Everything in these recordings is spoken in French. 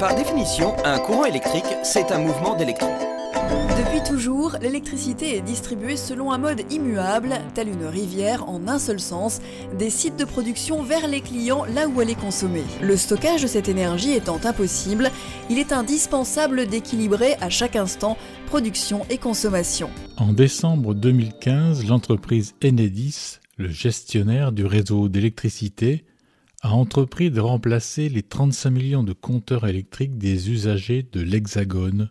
Par définition, un courant électrique, c'est un mouvement d'électrons. Depuis toujours, l'électricité est distribuée selon un mode immuable, tel une rivière en un seul sens, des sites de production vers les clients là où elle est consommée. Le stockage de cette énergie étant impossible, il est indispensable d'équilibrer à chaque instant production et consommation. En décembre 2015, l'entreprise Enedis, le gestionnaire du réseau d'électricité, a entrepris de remplacer les 35 millions de compteurs électriques des usagers de l'Hexagone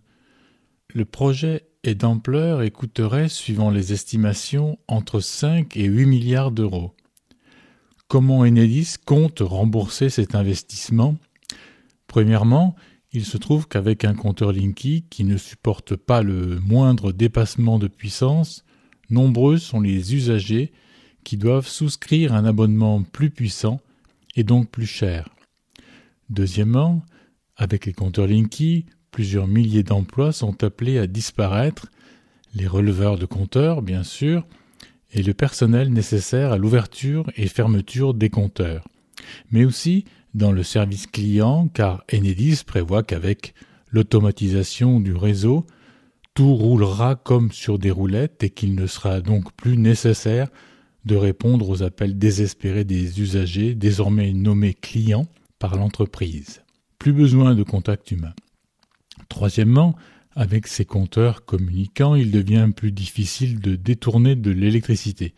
le projet est d'ampleur et coûterait, suivant les estimations, entre 5 et 8 milliards d'euros. Comment Enedis compte rembourser cet investissement? Premièrement, il se trouve qu'avec un compteur Linky qui ne supporte pas le moindre dépassement de puissance, nombreux sont les usagers qui doivent souscrire un abonnement plus puissant et donc plus cher. Deuxièmement, avec les compteurs Linky, Plusieurs milliers d'emplois sont appelés à disparaître, les releveurs de compteurs, bien sûr, et le personnel nécessaire à l'ouverture et fermeture des compteurs, mais aussi dans le service client, car Enedis prévoit qu'avec l'automatisation du réseau, tout roulera comme sur des roulettes et qu'il ne sera donc plus nécessaire de répondre aux appels désespérés des usagers, désormais nommés clients par l'entreprise. Plus besoin de contact humain. Troisièmement, avec ces compteurs communicants, il devient plus difficile de détourner de l'électricité.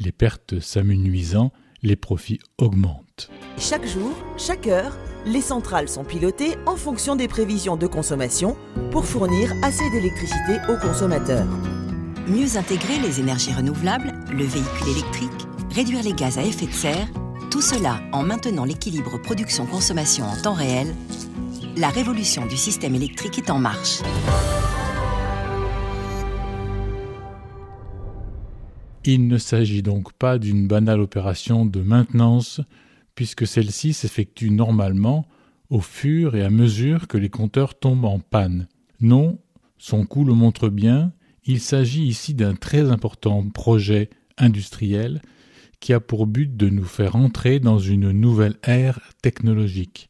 Les pertes s'amenuisant, les profits augmentent. Chaque jour, chaque heure, les centrales sont pilotées en fonction des prévisions de consommation pour fournir assez d'électricité aux consommateurs. Mieux intégrer les énergies renouvelables, le véhicule électrique, réduire les gaz à effet de serre, tout cela en maintenant l'équilibre production-consommation en temps réel la révolution du système électrique est en marche. Il ne s'agit donc pas d'une banale opération de maintenance, puisque celle-ci s'effectue normalement au fur et à mesure que les compteurs tombent en panne. Non, son coût le montre bien, il s'agit ici d'un très important projet industriel qui a pour but de nous faire entrer dans une nouvelle ère technologique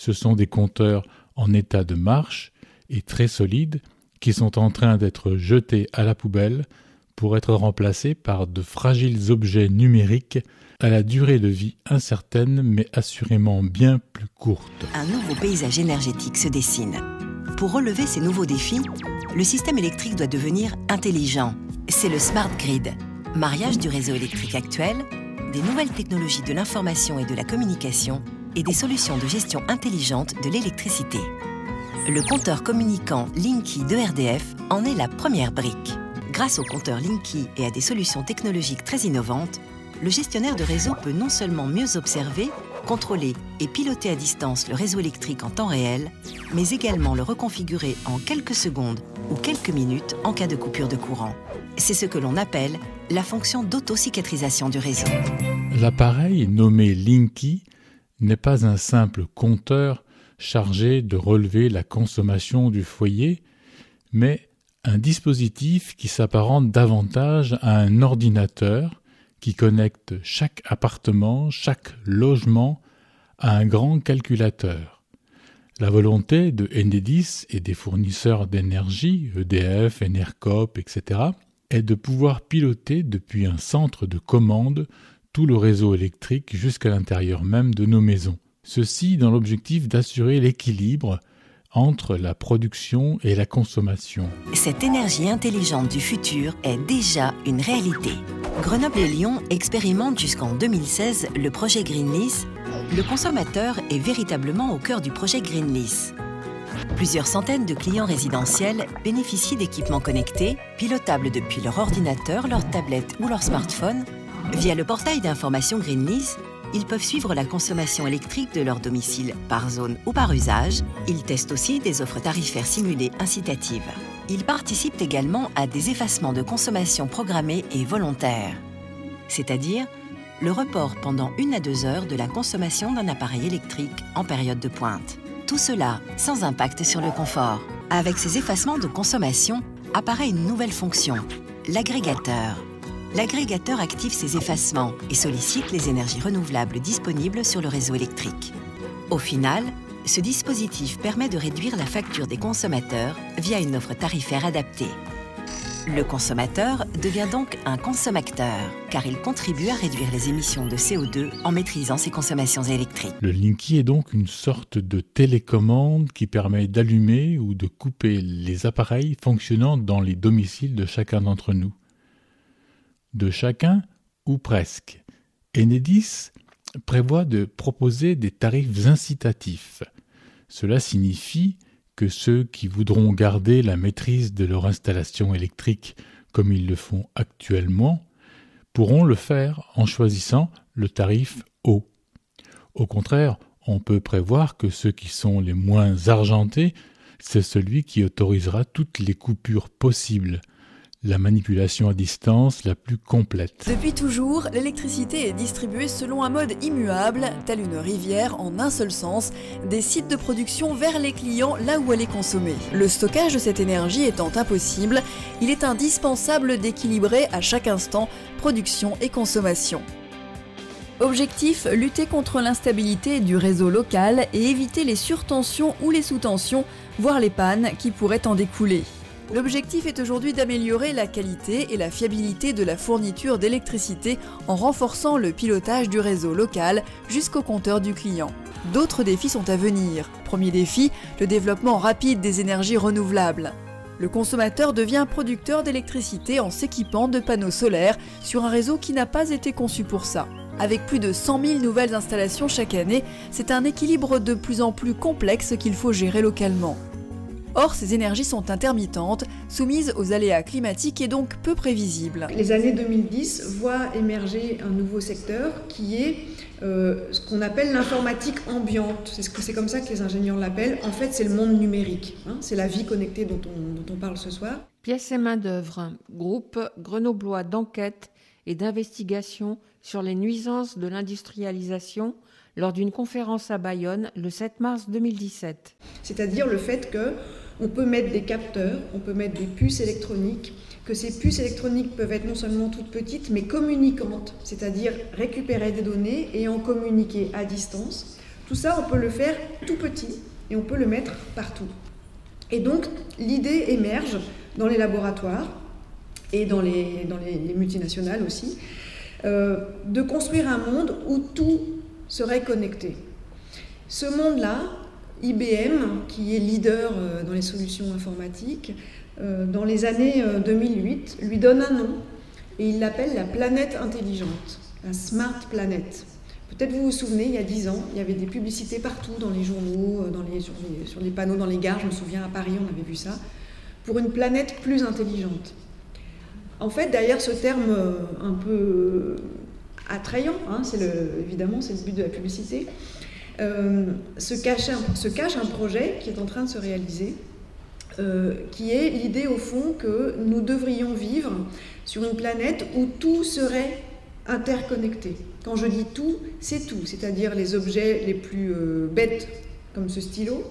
ce sont des compteurs en état de marche et très solides qui sont en train d'être jetés à la poubelle pour être remplacés par de fragiles objets numériques à la durée de vie incertaine mais assurément bien plus courte. Un nouveau paysage énergétique se dessine. Pour relever ces nouveaux défis, le système électrique doit devenir intelligent. C'est le smart grid, mariage du réseau électrique actuel, des nouvelles technologies de l'information et de la communication et des solutions de gestion intelligente de l'électricité. Le compteur communicant Linky de RDF en est la première brique. Grâce au compteur Linky et à des solutions technologiques très innovantes, le gestionnaire de réseau peut non seulement mieux observer, contrôler et piloter à distance le réseau électrique en temps réel, mais également le reconfigurer en quelques secondes ou quelques minutes en cas de coupure de courant. C'est ce que l'on appelle la fonction d'autocicatrisation du réseau. L'appareil nommé Linky n'est pas un simple compteur chargé de relever la consommation du foyer, mais un dispositif qui s'apparente davantage à un ordinateur qui connecte chaque appartement, chaque logement à un grand calculateur. La volonté de Enedis et des fournisseurs d'énergie, EDF, Enercop, etc., est de pouvoir piloter depuis un centre de commande tout le réseau électrique jusqu'à l'intérieur même de nos maisons. Ceci dans l'objectif d'assurer l'équilibre entre la production et la consommation. Cette énergie intelligente du futur est déjà une réalité. Grenoble et Lyon expérimentent jusqu'en 2016 le projet Greenlease. Le consommateur est véritablement au cœur du projet Greenlease. Plusieurs centaines de clients résidentiels bénéficient d'équipements connectés, pilotables depuis leur ordinateur, leur tablette ou leur smartphone, Via le portail d'information Greenlease, ils peuvent suivre la consommation électrique de leur domicile par zone ou par usage. Ils testent aussi des offres tarifaires simulées incitatives. Ils participent également à des effacements de consommation programmés et volontaires, c'est-à-dire le report pendant une à deux heures de la consommation d'un appareil électrique en période de pointe. Tout cela sans impact sur le confort. Avec ces effacements de consommation apparaît une nouvelle fonction, l'agrégateur l'agrégateur active ces effacements et sollicite les énergies renouvelables disponibles sur le réseau électrique. Au final, ce dispositif permet de réduire la facture des consommateurs via une offre tarifaire adaptée. Le consommateur devient donc un consommateur, car il contribue à réduire les émissions de CO2 en maîtrisant ses consommations électriques. Le Linky est donc une sorte de télécommande qui permet d'allumer ou de couper les appareils fonctionnant dans les domiciles de chacun d'entre nous. De chacun ou presque. Enedis prévoit de proposer des tarifs incitatifs. Cela signifie que ceux qui voudront garder la maîtrise de leur installation électrique comme ils le font actuellement pourront le faire en choisissant le tarif haut. Au contraire, on peut prévoir que ceux qui sont les moins argentés, c'est celui qui autorisera toutes les coupures possibles, la manipulation à distance la plus complète. Depuis toujours, l'électricité est distribuée selon un mode immuable, tel une rivière en un seul sens, des sites de production vers les clients là où elle est consommée. Le stockage de cette énergie étant impossible, il est indispensable d'équilibrer à chaque instant production et consommation. Objectif, lutter contre l'instabilité du réseau local et éviter les surtensions ou les sous-tensions, voire les pannes qui pourraient en découler. L'objectif est aujourd'hui d'améliorer la qualité et la fiabilité de la fourniture d'électricité en renforçant le pilotage du réseau local jusqu'au compteur du client. D'autres défis sont à venir. Premier défi, le développement rapide des énergies renouvelables. Le consommateur devient producteur d'électricité en s'équipant de panneaux solaires sur un réseau qui n'a pas été conçu pour ça. Avec plus de 100 000 nouvelles installations chaque année, c'est un équilibre de plus en plus complexe qu'il faut gérer localement. Or, ces énergies sont intermittentes, soumises aux aléas climatiques et donc peu prévisibles. Les années 2010 voient émerger un nouveau secteur qui est euh, ce qu'on appelle l'informatique ambiante. C'est comme ça que les ingénieurs l'appellent. En fait, c'est le monde numérique. Hein. c'est la vie connectée dont on, dont on parle ce soir. Pièces et main-d'œuvre, groupe grenoblois d'enquête et d'investigation sur les nuisances de l'industrialisation lors d'une conférence à Bayonne le 7 mars 2017. C'est-à-dire le fait que on peut mettre des capteurs, on peut mettre des puces électroniques, que ces puces électroniques peuvent être non seulement toutes petites, mais communicantes, c'est-à-dire récupérer des données et en communiquer à distance. Tout ça, on peut le faire tout petit et on peut le mettre partout. Et donc, l'idée émerge dans les laboratoires et dans les, dans les, multinationales aussi, euh, de construire un monde où tout serait connecté. Ce monde-là, IBM, qui est leader euh, dans les solutions informatiques, euh, dans les années 2008, euh, lui donne un nom et il l'appelle la planète intelligente, la Smart Planet. Peut-être vous vous souvenez, il y a dix ans, il y avait des publicités partout dans les journaux, sur, les, sur, les, panneaux dans les gares, je me souviens à Paris, on avait vu ça, pour une planète plus intelligente. En fait, derrière ce terme un peu attrayant, hein, c'est évidemment c'est le but de la publicité, euh, se, cache un, projet qui est en train de se réaliser, euh, qui est l'idée au fond que nous devrions vivre sur une planète où tout serait interconnecté. Quand je dis tout, c'est tout, c'est-à-dire les objets les plus euh, bêtes comme ce stylo,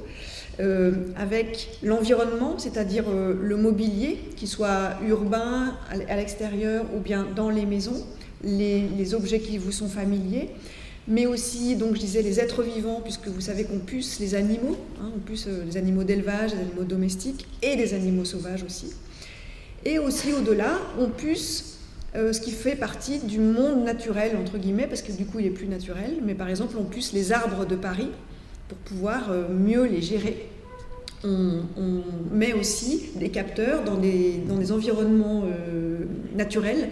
avec l'environnement, c'est-à-dire le mobilier, qui soit urbain, à l'extérieur ou bien dans les maisons, les, objets qui vous sont familiers, mais aussi, donc je disais, les êtres vivants, puisque vous savez qu'on puce les animaux, hein, on puce euh, les animaux d'élevage, les animaux domestiques et les animaux sauvages aussi. Et aussi au-delà, on puce euh, ce qui fait partie du monde naturel, entre guillemets, parce que du coup il est plus naturel, mais par exemple on puce les arbres de Paris pour pouvoir euh, mieux les gérer. On, met aussi des capteurs dans des, dans des environnements naturels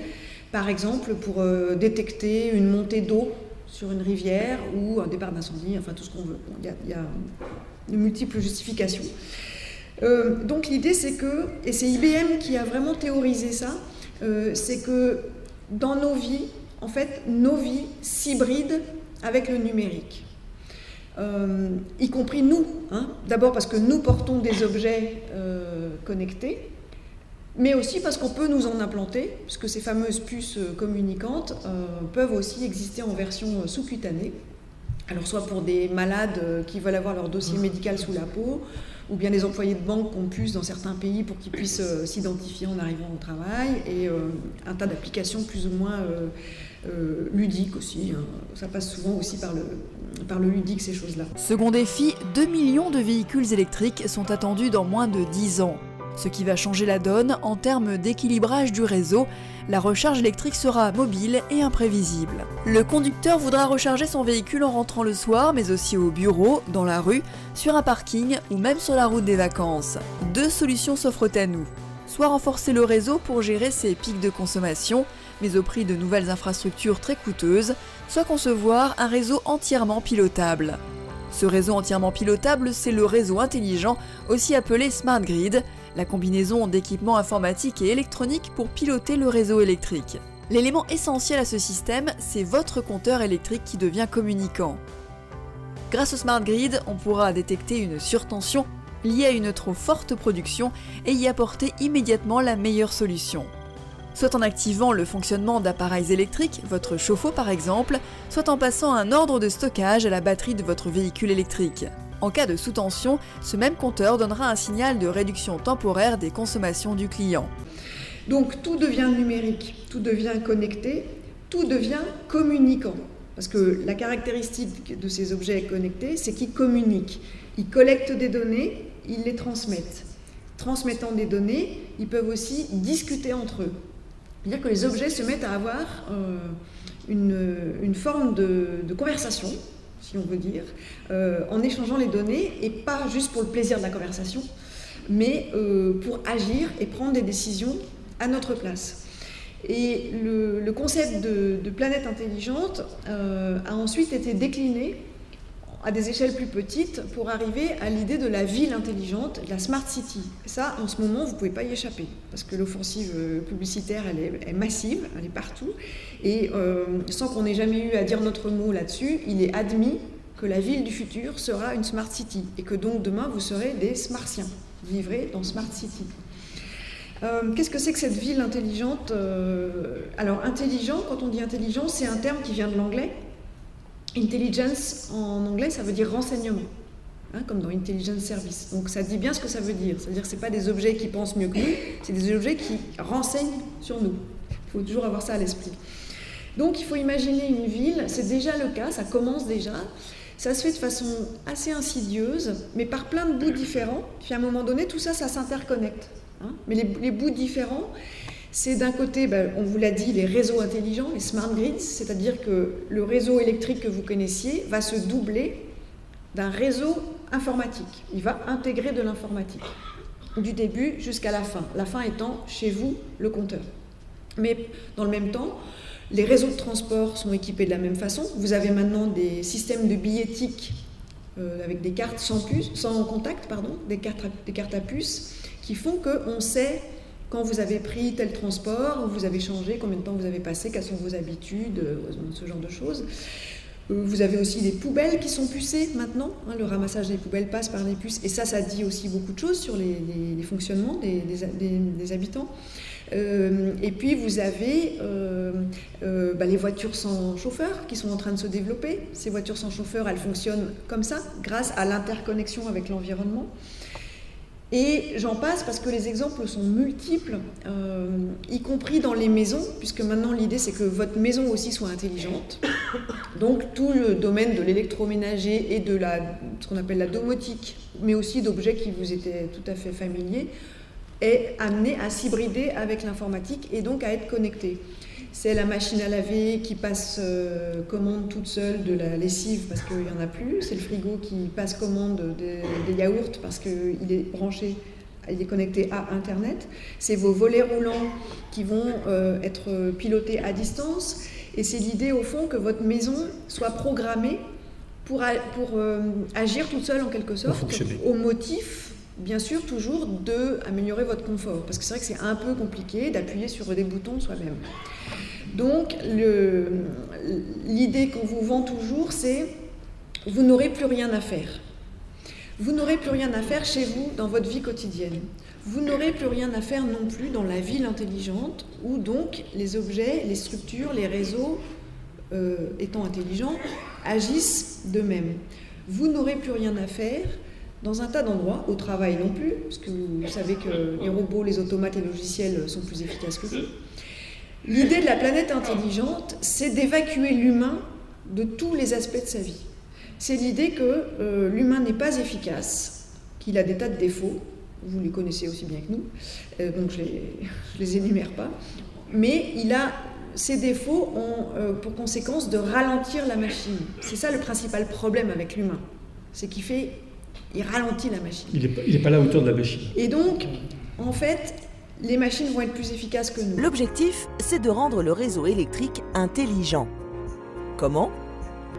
par exemple, pour euh, détecter une montée d'eau sur une rivière ou un départ d'incendie, enfin tout ce qu'on veut. Il y, a, de multiples justifications. Euh, donc l'idée c'est que, et c'est IBM qui a vraiment théorisé ça, euh, c'est que dans nos vies, en fait, nos vies s'hybrident avec le numérique. y compris nous. Hein. D'abord parce que nous portons des objets connectés, mais aussi parce qu'on peut nous en implanter, puisque ces fameuses puces euh, communicantes euh, peuvent aussi exister en version euh, sous-cutanée. Alors soit pour des malades qui veulent avoir leur dossier médical sous la peau, ou bien des employés de banque qu'on puce dans certains pays pour qu'ils puissent s'identifier en arrivant au travail, et un tas d'applications plus ou moins ludique aussi. Hein. Ça passe souvent aussi par le, par le ludique, ces choses-là. Second défi, 2 millions de véhicules électriques sont attendus dans moins de 10 ans. Ce qui va changer la donne en termes d'équilibrage du réseau, la recharge électrique sera mobile et imprévisible. Le conducteur voudra recharger son véhicule en rentrant le soir, mais aussi au bureau, dans la rue, sur un parking ou même sur la route des vacances. Deux solutions s'offrent à nous. Soit renforcer le réseau pour gérer ses pics de consommation, mais au prix de nouvelles infrastructures très coûteuses, soit concevoir un réseau entièrement pilotable. Ce réseau entièrement pilotable, c'est le réseau intelligent, aussi appelé Smart Grid, la combinaison d'équipements informatiques et électroniques pour piloter le réseau électrique. L'élément essentiel à ce système, c'est votre compteur électrique qui devient communicant. Grâce au Smart Grid, on pourra détecter une surtension liée à une trop forte production et y apporter immédiatement la meilleure solution. Soit en activant le fonctionnement d'appareils électriques, votre chauffe-eau par exemple, soit en passant un ordre de stockage à la batterie de votre véhicule électrique. En cas de sous-tension, ce même compteur donnera un signal de réduction temporaire des consommations du client. Donc tout devient numérique, tout devient connecté, tout devient communicant. Parce que la caractéristique de ces objets connectés, c'est qu'ils communiquent. Ils collectent des données, ils les transmettent. Transmettant des données, ils peuvent aussi discuter entre eux. C'est-à-dire que les objets se mettent à avoir euh, une, forme de conversation si on veut dire, euh, en échangeant les données, et pas juste pour le plaisir de la conversation, mais euh, pour agir et prendre des décisions à notre place. Et le, concept de, planète intelligente euh, a ensuite été décliné à des échelles plus petites pour arriver à l'idée de la ville intelligente, la smart city. ça, en ce moment, vous ne pouvez pas y échapper, parce que l'offensive publicitaire, elle est, massive, elle est partout, et euh, sans qu'on ait jamais eu à dire notre mot là-dessus, il est admis que la ville du futur sera une smart city, et que donc demain, vous serez des smartiens, vivrez dans smart city. Euh, qu'est-ce que c'est que cette ville intelligente euh, Alors, intelligent, quand on dit intelligent, c'est un terme qui vient de l'anglais, Intelligence en anglais, ça veut dire renseignement, hein, comme dans Intelligence Service. Donc ça dit bien ce que ça veut dire. C'est-à-dire que ce pas des objets qui pensent mieux que nous, c'est des objets qui renseignent sur nous. Il faut toujours avoir ça à l'esprit. Donc il faut imaginer une ville, c'est déjà le cas, ça commence déjà. Ça se fait de façon assez insidieuse, mais par plein de bouts différents. Puis à un moment donné, tout ça, ça s'interconnecte. Hein. mais les, les, bouts différents, c'est d'un côté, ben, on vous l'a dit, les réseaux intelligents, les smart grids, c'est-à-dire que le réseau électrique que vous connaissiez va se doubler d'un réseau informatique. Il va intégrer de l'informatique, du début jusqu'à la fin. La fin étant chez vous le compteur. Mais dans le même temps, les réseaux de transport sont équipés de la même façon. Vous avez maintenant des systèmes de billettique euh, avec des cartes sans, contact, pardon, des cartes, des à puce, qui font qu'on sait quand vous avez pris tel transport, vous avez changé, combien de temps vous avez passé, quelles sont vos habitudes, euh, ce genre de choses. Euh, vous avez aussi des poubelles qui sont pucées maintenant. Hein, le ramassage des poubelles passe par les puces. Et ça, ça dit aussi beaucoup de choses sur les, fonctionnements des, habitants. Euh, et puis vous avez bah, les voitures sans chauffeur qui sont en train de se développer. Ces voitures sans chauffeur, elles fonctionnent comme ça, grâce à l'interconnexion avec l'environnement. Et j'en passe parce que les exemples sont multiples, euh, y compris dans les maisons, puisque maintenant l'idée c'est que votre maison aussi soit intelligente. Donc tout le domaine de l'électroménager et de la, ce qu'on appelle la domotique, mais aussi d'objets qui vous étaient tout à fait familiers, est amené à s'hybrider avec l'informatique et donc à être connecté. C'est la machine à laver qui passe euh, commande toute seule de la lessive parce qu'il n'y en a plus. C'est le frigo qui passe commande des, yaourts parce qu'il est branché, il est connecté à Internet. C'est vos volets roulants qui vont euh, être pilotés à distance. Et c'est l'idée au fond que votre maison soit programmée pour, pour euh, agir toute seule en quelque sorte, au motif bien sûr toujours de améliorer votre confort parce que c'est vrai que c'est un peu compliqué d'appuyer sur des boutons soi-même. Donc l'idée qu'on vous vend toujours, c'est vous n'aurez plus rien à faire. Vous n'aurez plus rien à faire chez vous dans votre vie quotidienne. Vous n'aurez plus rien à faire non plus dans la ville intelligente où donc les objets, les structures, les réseaux euh, étant intelligents agissent d'eux-mêmes. Vous n'aurez plus rien à faire dans un tas d'endroits, au travail non plus, parce que vous savez que les robots, les automates, les logiciels sont plus efficaces que vous. L'idée de la planète intelligente, c'est d'évacuer l'humain de tous les aspects de sa vie. C'est l'idée que euh, l'humain n'est pas efficace, qu'il a des tas de défauts, vous les connaissez aussi bien que nous, euh, donc je ne les, énumère pas, mais il a ces défauts ont euh, pour conséquence de ralentir la machine. C'est ça le principal problème avec l'humain, c'est qu'il fait, il ralentit la machine. Il n'est pas, à la hauteur de la machine. Et donc, en fait, les machines vont être plus efficaces que nous. L'objectif, c'est de rendre le réseau électrique intelligent. Comment?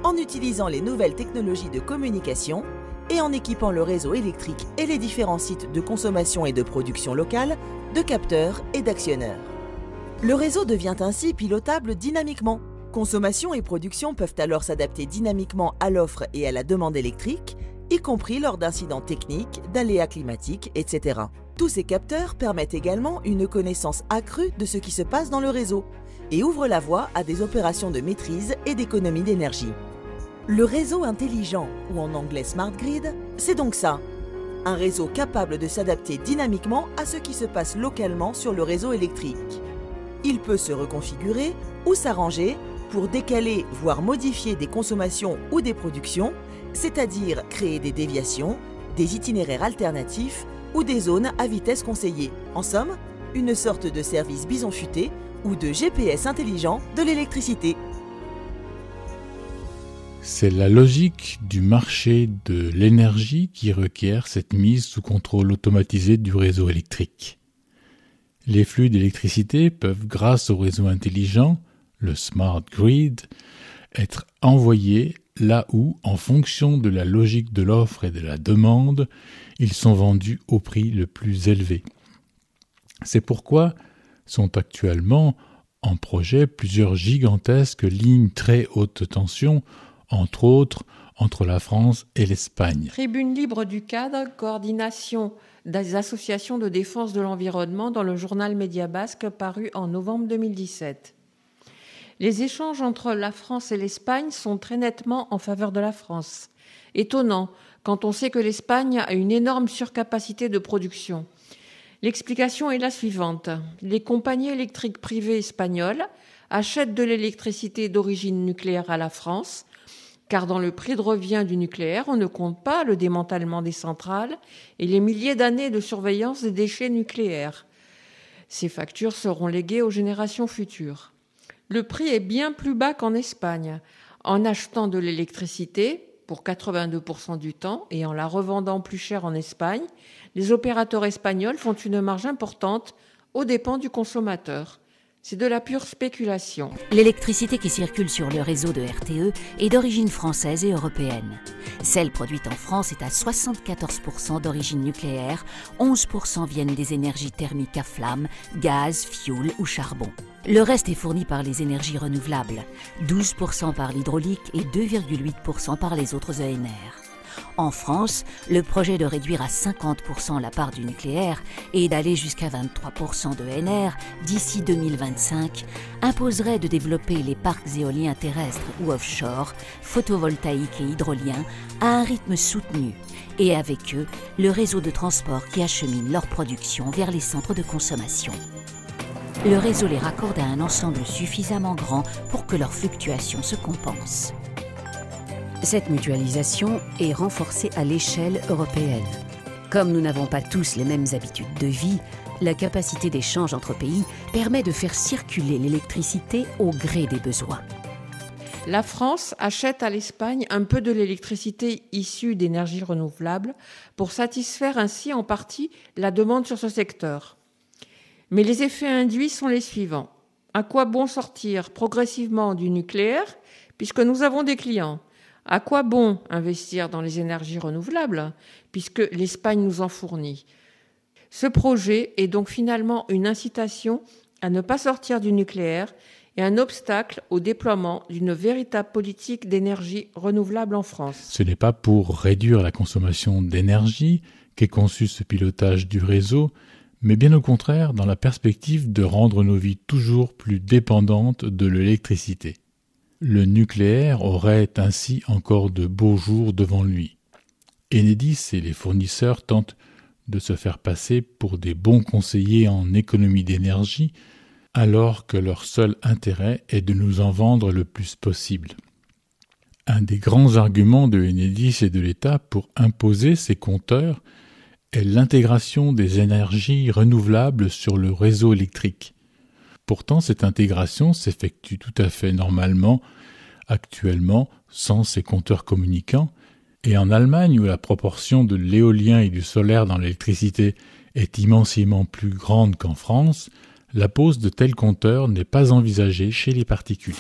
En utilisant les nouvelles technologies de communication et en équipant le réseau électrique et les différents sites de consommation et de production locale de capteurs et d'actionneurs. Le réseau devient ainsi pilotable dynamiquement. Consommation et production peuvent alors s'adapter dynamiquement à l'offre et à la demande électrique, y compris lors d'incidents techniques, d'aléas climatiques, etc. Tous ces capteurs permettent également une connaissance accrue de ce qui se passe dans le réseau et ouvrent la voie à des opérations de maîtrise et d'économie d'énergie. Le réseau intelligent, ou en anglais Smart Grid, c'est donc ça. Un réseau capable de s'adapter dynamiquement à ce qui se passe localement sur le réseau électrique. Il peut se reconfigurer ou s'arranger pour décaler, voire modifier des consommations ou des productions, c'est-à-dire créer des déviations, des itinéraires alternatifs ou des zones à vitesse conseillée. En somme, une sorte de service bison futé ou de GPS intelligent de l'électricité. C'est la logique du marché de l'énergie qui requiert cette mise sous contrôle automatisé du réseau électrique. Les flux d'électricité peuvent, grâce au réseau intelligent, le smart grid, être envoyés là où, en fonction de la logique de l'offre et de la demande, ils sont vendus au prix le plus élevé. C'est pourquoi sont actuellement en projet plusieurs gigantesques lignes très haute tension entre autres entre la France et l'Espagne. Tribune libre du cadre, coordination des associations de défense de l'environnement dans le journal Média Basque paru en novembre 2017. Les échanges entre la France et l'Espagne sont très nettement en faveur de la France. Étonnant quand on sait que l'Espagne a une énorme surcapacité de production. L'explication est la suivante. Les compagnies électriques privées espagnoles achètent de l'électricité d'origine nucléaire à la France car dans le prix de revient du nucléaire, on ne compte pas le démantèlement des centrales et les milliers d'années de surveillance des déchets nucléaires. Ces factures seront léguées aux générations futures. Le prix est bien plus bas qu'en Espagne. En achetant de l'électricité, pour 82% du temps, et en la revendant plus cher en Espagne, les opérateurs espagnols font une marge importante aux dépens du consommateur. C'est de la pure spéculation. L'électricité qui circule sur le réseau de RTE est d'origine française et européenne. Celle produite en France est à 74% d'origine nucléaire, 11% viennent des énergies thermiques à flamme, gaz, fioul ou charbon. Le reste est fourni par les énergies renouvelables, 12% par l'hydraulique et 2,8% par les autres ENR. En France, le projet de réduire à 50% la part du nucléaire et d'aller jusqu'à 23% de NR d'ici 2025 imposerait de développer les parcs éoliens terrestres ou offshore, photovoltaïques et hydroliens à un rythme soutenu et avec eux le réseau de transport qui achemine leur production vers les centres de consommation. Le réseau les raccorde à un ensemble suffisamment grand pour que leurs fluctuations se compensent. Cette mutualisation est renforcée à l'échelle européenne. Comme nous n'avons pas tous les mêmes habitudes de vie, la capacité d'échange entre pays permet de faire circuler l'électricité au gré des besoins. La France achète à l'Espagne un peu de l'électricité issue d'énergies renouvelables pour satisfaire ainsi en partie la demande sur ce secteur. Mais les effets induits sont les suivants. À quoi bon sortir progressivement du nucléaire puisque nous avons des clients? À quoi bon investir dans les énergies renouvelables, puisque l'Espagne nous en fournit? Ce projet est donc finalement une incitation à ne pas sortir du nucléaire et un obstacle au déploiement d'une véritable politique d'énergie renouvelable en France. Ce n'est pas pour réduire la consommation d'énergie qu'est conçu ce pilotage du réseau, mais bien au contraire dans la perspective de rendre nos vies toujours plus dépendantes de l'électricité. Le nucléaire aurait ainsi encore de beaux jours devant lui. Enedis et les fournisseurs tentent de se faire passer pour des bons conseillers en économie d'énergie, alors que leur seul intérêt est de nous en vendre le plus possible. Un des grands arguments de Enedis et de l'État pour imposer ces compteurs est l'intégration des énergies renouvelables sur le réseau électrique. Pourtant, cette intégration s'effectue tout à fait normalement actuellement sans ces compteurs communicants, et en Allemagne où la proportion de l'éolien et du solaire dans l'électricité est immensément plus grande qu'en France, la pose de tels compteurs n'est pas envisagée chez les particuliers.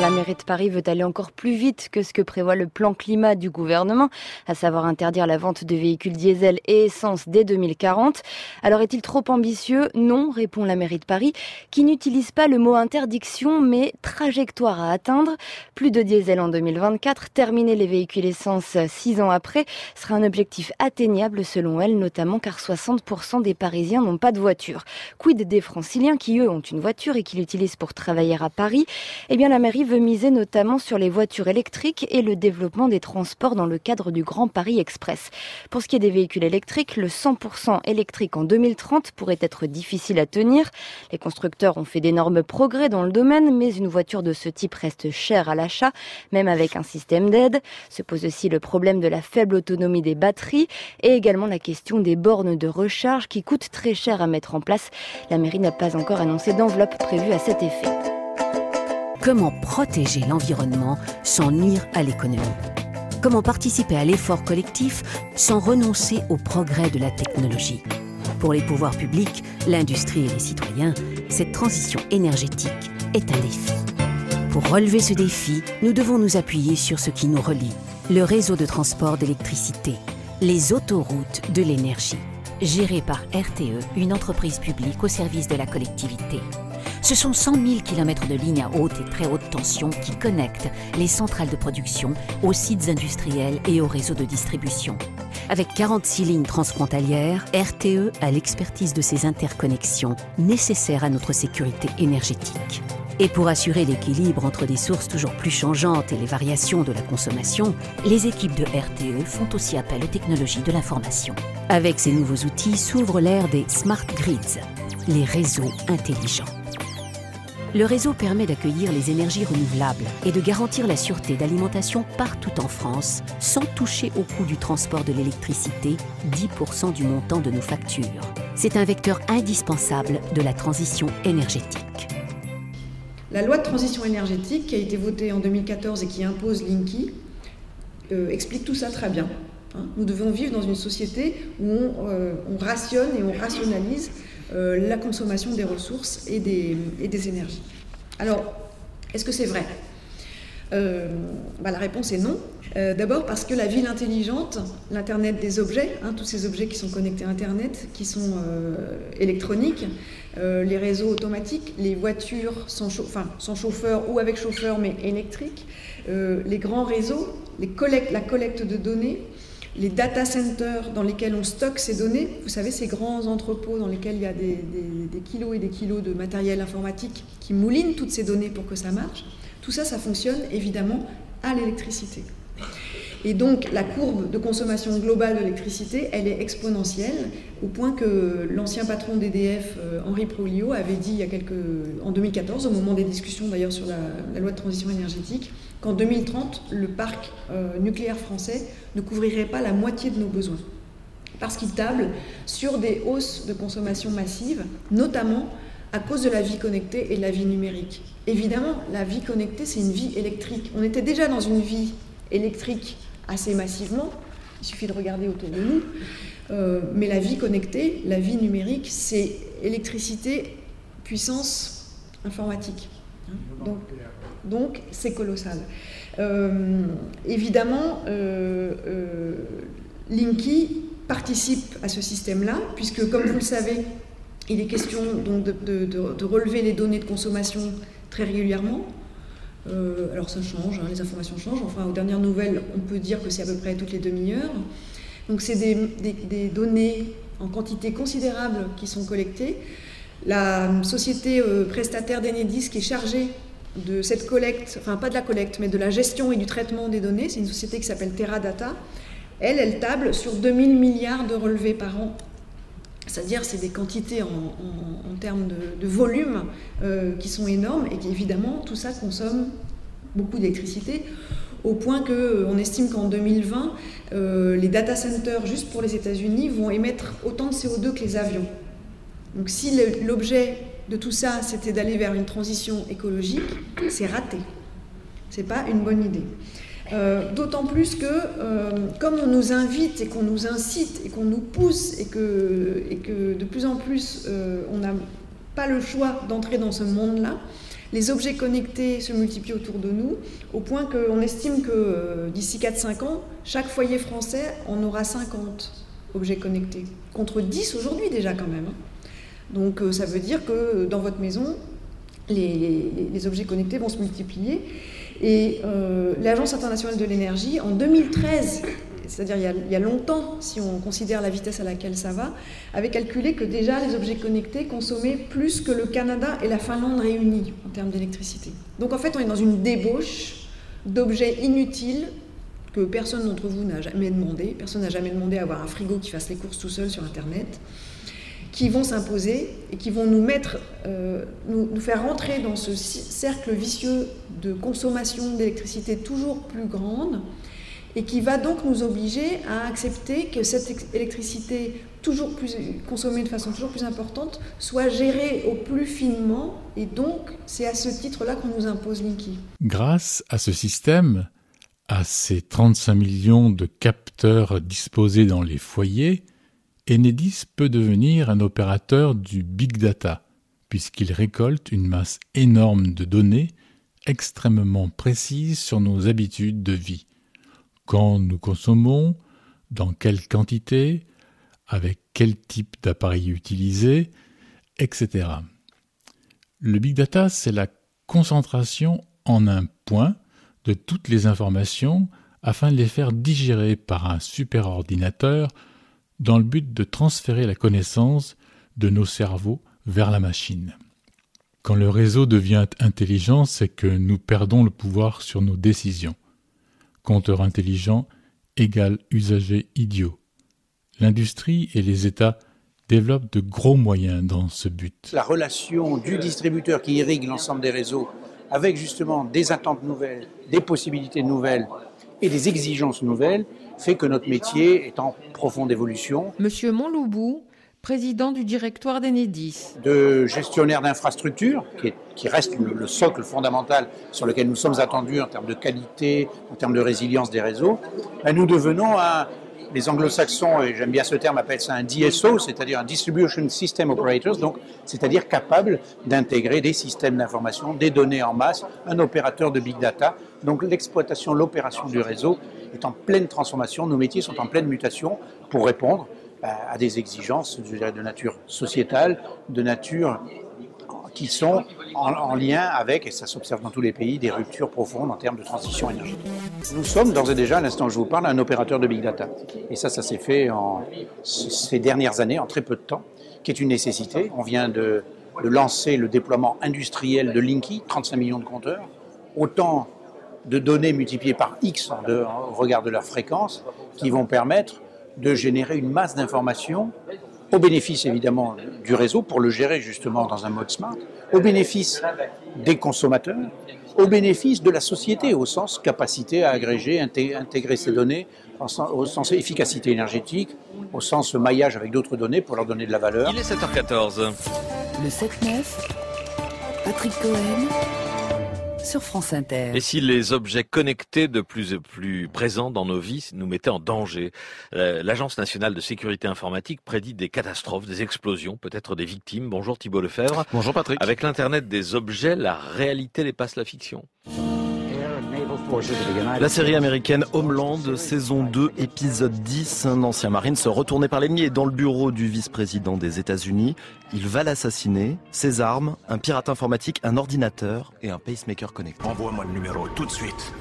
La mairie de Paris veut aller encore plus vite que ce que prévoit le plan climat du gouvernement, à savoir interdire la vente de véhicules diesel et essence dès 2040. Alors est-il trop ambitieux? Non, répond la mairie de Paris, qui n'utilise pas le mot interdiction, mais trajectoire à atteindre. Plus de diesel en 2024, terminer les véhicules essence six ans après, sera un objectif atteignable selon elle, notamment car 60% des Parisiens n'ont pas de voiture. Quid des franciliens qui, eux, ont une voiture et qui l'utilisent pour travailler à Paris? Eh bien, la mairie veut miser notamment sur les voitures électriques et le développement des transports dans le cadre du Grand Paris Express. Pour ce qui est des véhicules électriques, le 100% électrique en 2030 pourrait être difficile à tenir. Les constructeurs ont fait d'énormes progrès dans le domaine, mais une voiture de ce type reste chère à l'achat, même avec un système d'aide. Se pose aussi le problème de la faible autonomie des batteries et également la question des bornes de recharge qui coûtent très cher à mettre en place. La mairie n'a pas encore annoncé d'enveloppe prévue à cet effet. Comment protéger l'environnement sans nuire à l'économie Comment participer à l'effort collectif sans renoncer au progrès de la technologie Pour les pouvoirs publics, l'industrie et les citoyens, cette transition énergétique est un défi. Pour relever ce défi, nous devons nous appuyer sur ce qui nous relie, le réseau de transport d'électricité, les autoroutes de l'énergie, géré par RTE, une entreprise publique au service de la collectivité. Ce sont 100 000 km de lignes à haute et très haute tension qui connectent les centrales de production aux sites industriels et aux réseaux de distribution. Avec 46 lignes transfrontalières, RTE a l'expertise de ces interconnexions nécessaires à notre sécurité énergétique. Et pour assurer l'équilibre entre des sources toujours plus changeantes et les variations de la consommation, les équipes de RTE font aussi appel aux technologies de l'information. Avec ces nouveaux outils s'ouvre l'ère des smart grids, les réseaux intelligents. Le réseau permet d'accueillir les énergies renouvelables et de garantir la sûreté d'alimentation partout en France sans toucher au coût du transport de l'électricité, 10% du montant de nos factures. C'est un vecteur indispensable de la transition énergétique. La loi de transition énergétique qui a été votée en 2014 et qui impose Linky euh, explique tout ça très bien. Hein. Nous devons vivre dans une société où on, euh, on rationne et on rationalise la consommation des ressources et des, énergies. Alors, est-ce que c'est vrai? Euh, bah, La réponse est non. Euh, d'abord parce que la ville intelligente, l'Internet des objets, hein, tous ces objets qui sont connectés à Internet, qui sont électroniques, les réseaux automatiques, les voitures sans, chauffeur ou avec chauffeur mais électriques, les grands réseaux, la collecte de données, les data centers dans lesquels on stocke ces données, vous savez, ces grands entrepôts dans lesquels il y a des, kilos et des kilos de matériel informatique qui moulinent toutes ces données pour que ça marche, tout ça, ça fonctionne évidemment à l'électricité. Et donc la courbe de consommation globale d'électricité, elle est exponentielle, au point que l'ancien patron d'EDF, euh, Henri Prolio, avait dit a en 2014, au moment des discussions d'ailleurs sur la loi de transition énergétique, qu'en 2030, le parc euh, nucléaire français ne couvrirait pas la moitié de nos besoins. Parce qu'il table sur des hausses de consommation massive, notamment à cause de la vie connectée et de la vie numérique. Évidemment, la vie connectée, c'est une vie électrique. On était déjà dans une vie électrique assez massivement, il suffit de regarder autour de nous, euh, mais la vie connectée, la vie numérique, c'est électricité, puissance informatique. Donc, donc c'est colossal. Euh, évidemment, euh, Linky participe à ce système-là, puisque comme vous le savez, il est question donc de, relever les données de consommation très régulièrement. Alors ça change, hein, les informations changent. Enfin, aux dernières nouvelles, on peut dire que c'est à peu près toutes les demi-heures. Donc c'est des, données en quantité considérable qui sont collectées. La société prestataire d'Enedis qui est chargée de cette collecte, enfin pas de la collecte, mais de la gestion et du traitement des données. C'est une société qui s'appelle Teradata. elle, elle table sur 2000 milliards de relevés par an. C'est-à-dire, c'est des quantités en, termes de, volume euh, qui sont énormes et qui, évidemment, tout ça consomme beaucoup d'électricité, au point qu'on euh, estime qu'en 2020, euh, les data centers, juste pour les États-Unis, vont émettre autant de CO2 que les avions. Donc, si l'objet de tout ça, c'était d'aller vers une transition écologique, c'est raté. C'est pas une bonne idée. Euh, d'autant plus que, euh, comme on nous invite et qu'on nous incite et qu'on nous pousse et que, et que de plus en plus euh, on n'a pas le choix d'entrer dans ce monde-là, les objets connectés se multiplient autour de nous, au point qu'on estime que d'ici 4-5 ans, chaque foyer français en aura 50 objets connectés, contre 10 aujourd'hui déjà quand même. Hein. Donc ça veut dire que dans votre maison, les, les objets connectés vont se multiplier. Et euh, l'Agence internationale de l'énergie, en 2013, c'est-à-dire il, y a longtemps, si on considère la vitesse à laquelle ça va, avait calculé que déjà les objets connectés consommaient plus que le Canada et la Finlande réunis en termes d'électricité. Donc en fait, on est dans une débauche d'objets inutiles que personne d'entre vous n'a jamais demandé. Personne n'a jamais demandé à avoir un frigo qui fasse les courses tout seul sur Internet qui vont s'imposer et qui vont nous mettre, euh, nous, faire rentrer dans ce cercle vicieux de consommation d'électricité toujours plus grande et qui va donc nous obliger à accepter que cette électricité toujours plus consommée de façon toujours plus importante soit gérée au plus finement et donc c'est à ce titre-là qu'on nous impose Linky. Grâce à ce système, à ces 35 millions de capteurs disposés dans les foyers, Enedis peut devenir un opérateur du big data, puisqu'il récolte une masse énorme de données extrêmement précises sur nos habitudes de vie. Quand nous consommons, dans quelle quantité, avec quel type d'appareil utiliser, etc. Le big data, c'est la concentration en un point de toutes les informations afin de les faire digérer par un superordinateur dans le but de transférer la connaissance de nos cerveaux vers la machine. Quand le réseau devient intelligent, c'est que nous perdons le pouvoir sur nos décisions. Compteur intelligent égale usager idiot. L'industrie et les États développent de gros moyens dans ce but. La relation du distributeur qui irrigue l'ensemble des réseaux avec justement des attentes nouvelles, des possibilités nouvelles et des exigences nouvelles fait que notre métier est en profonde évolution. Monsieur Montloubou, président du directoire d'Enedis. De gestionnaire d'infrastructures, qui, reste le, socle fondamental sur lequel nous sommes attendus en termes de qualité, en termes de résilience des réseaux, ben, nous devenons un, les anglo-saxons, et j'aime bien ce terme, appellent ça un DSO, c'est-à-dire un Distribution System Operators, donc c'est-à-dire capable d'intégrer des systèmes d'information, des données en masse, un opérateur de big data. Donc l'exploitation, l'opération du réseau est en pleine transformation, nos métiers sont en pleine mutation pour répondre à des exigences de nature sociétale, de nature qui sont en, lien avec, et ça s'observe dans tous les pays, des ruptures profondes en termes de transition énergétique. Nous sommes d'ores et déjà, à l'instant où je vous parle, un opérateur de big data. Et ça, ça s'est fait en ces dernières années, en très peu de temps, qui est une nécessité. On vient de, de lancer le déploiement industriel de Linky, 35 millions de compteurs, autant de données multipliées par X au regard de leur fréquence, qui vont permettre de générer une masse d'informations au bénéfice évidemment du réseau pour le gérer justement dans un mode smart, au bénéfice des consommateurs, au bénéfice de la société au sens capacité à agréger, intégrer ces données, au sens efficacité énergétique, au sens maillage avec d'autres données pour leur donner de la valeur. Il est 7h14. Le 7-9, Patrick Cohen sur France Inter. Et si les objets connectés de plus en plus présents dans nos vies nous mettaient en danger euh, L'Agence nationale de sécurité informatique prédit des catastrophes, des explosions, peut-être des victimes. Bonjour Thibault Lefebvre. Bonjour Patrick. Avec l'Internet des objets, la réalité dépasse la fiction. La série américaine Homeland, saison 2, épisode 10. Un ancien marine se retourné par l'ennemi est dans le bureau du vice-président des États-Unis. Il va l'assassiner. Ses armes, un pirate informatique, un ordinateur et un pacemaker connecté. Envoie-moi le numéro tout de suite.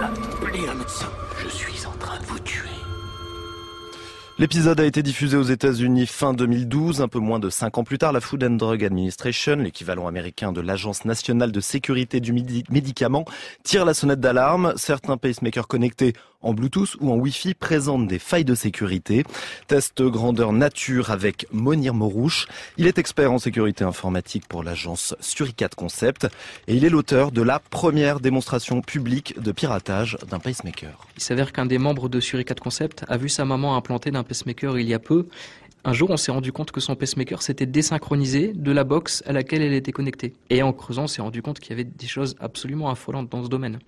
Appelez un médecin. Je suis en train de vous tuer. L'épisode a été diffusé aux États-Unis fin 2012, un peu moins de cinq ans plus tard. La Food and Drug Administration, l'équivalent américain de l'Agence nationale de sécurité du médicament, tire la sonnette d'alarme. Certains pacemakers connectés en Bluetooth ou en Wi-Fi présentent des failles de sécurité. Test grandeur nature avec Monir Morouche. Il est expert en sécurité informatique pour l'agence Suricat Concept et il est l'auteur de la première démonstration publique de piratage d'un pacemaker. Il s'avère qu'un des membres de Suricat Concept a vu sa maman implanter d'un pacemaker il y a peu. Un jour, on s'est rendu compte que son pacemaker s'était désynchronisé de la box à laquelle elle était connectée. Et en creusant, on s'est rendu compte qu'il y avait des choses absolument affolantes dans ce domaine.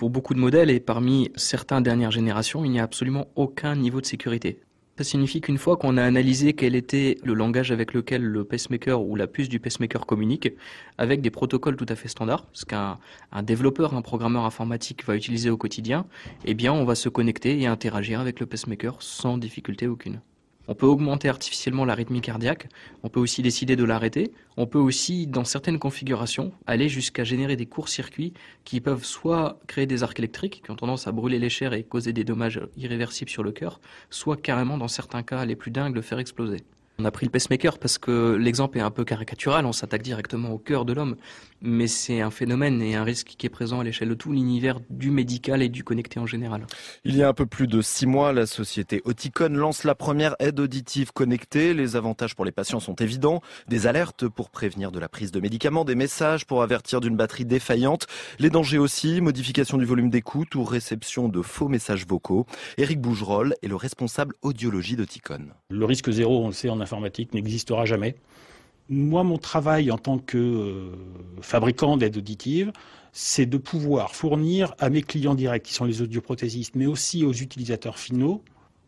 Pour beaucoup de modèles et parmi certains dernières générations, il n'y a absolument aucun niveau de sécurité. Ça signifie qu'une fois qu'on a analysé quel était le langage avec lequel le pacemaker ou la puce du pacemaker communique, avec des protocoles tout à fait standards, ce qu'un développeur, un programmeur informatique va utiliser au quotidien, eh bien on va se connecter et interagir avec le pacemaker sans difficulté aucune. On peut augmenter artificiellement la rythmie cardiaque, on peut aussi décider de l'arrêter, on peut aussi, dans certaines configurations, aller jusqu'à générer des courts-circuits qui peuvent soit créer des arcs électriques qui ont tendance à brûler les chairs et causer des dommages irréversibles sur le cœur, soit carrément, dans certains cas les plus dingues, le faire exploser. On a pris le pacemaker parce que l'exemple est un peu caricatural, on s'attaque directement au cœur de l'homme, mais c'est un phénomène et un risque qui est présent à l'échelle de tout l'univers du médical et du connecté en général. Il y a un peu plus de six mois, la société Oticon lance la première aide auditive connectée. Les avantages pour les patients sont évidents. Des alertes pour prévenir de la prise de médicaments, des messages pour avertir d'une batterie défaillante, les dangers aussi, modification du volume d'écoute ou réception de faux messages vocaux. Éric Bougerolles est le responsable audiologie d'Oticon. Le risque zéro, on le sait en informatique n'existera jamais. Moi, mon travail en tant que euh, fabricant d'aide auditive, c'est de pouvoir fournir à mes clients directs, qui sont les audioprothésistes, mais aussi aux utilisateurs finaux,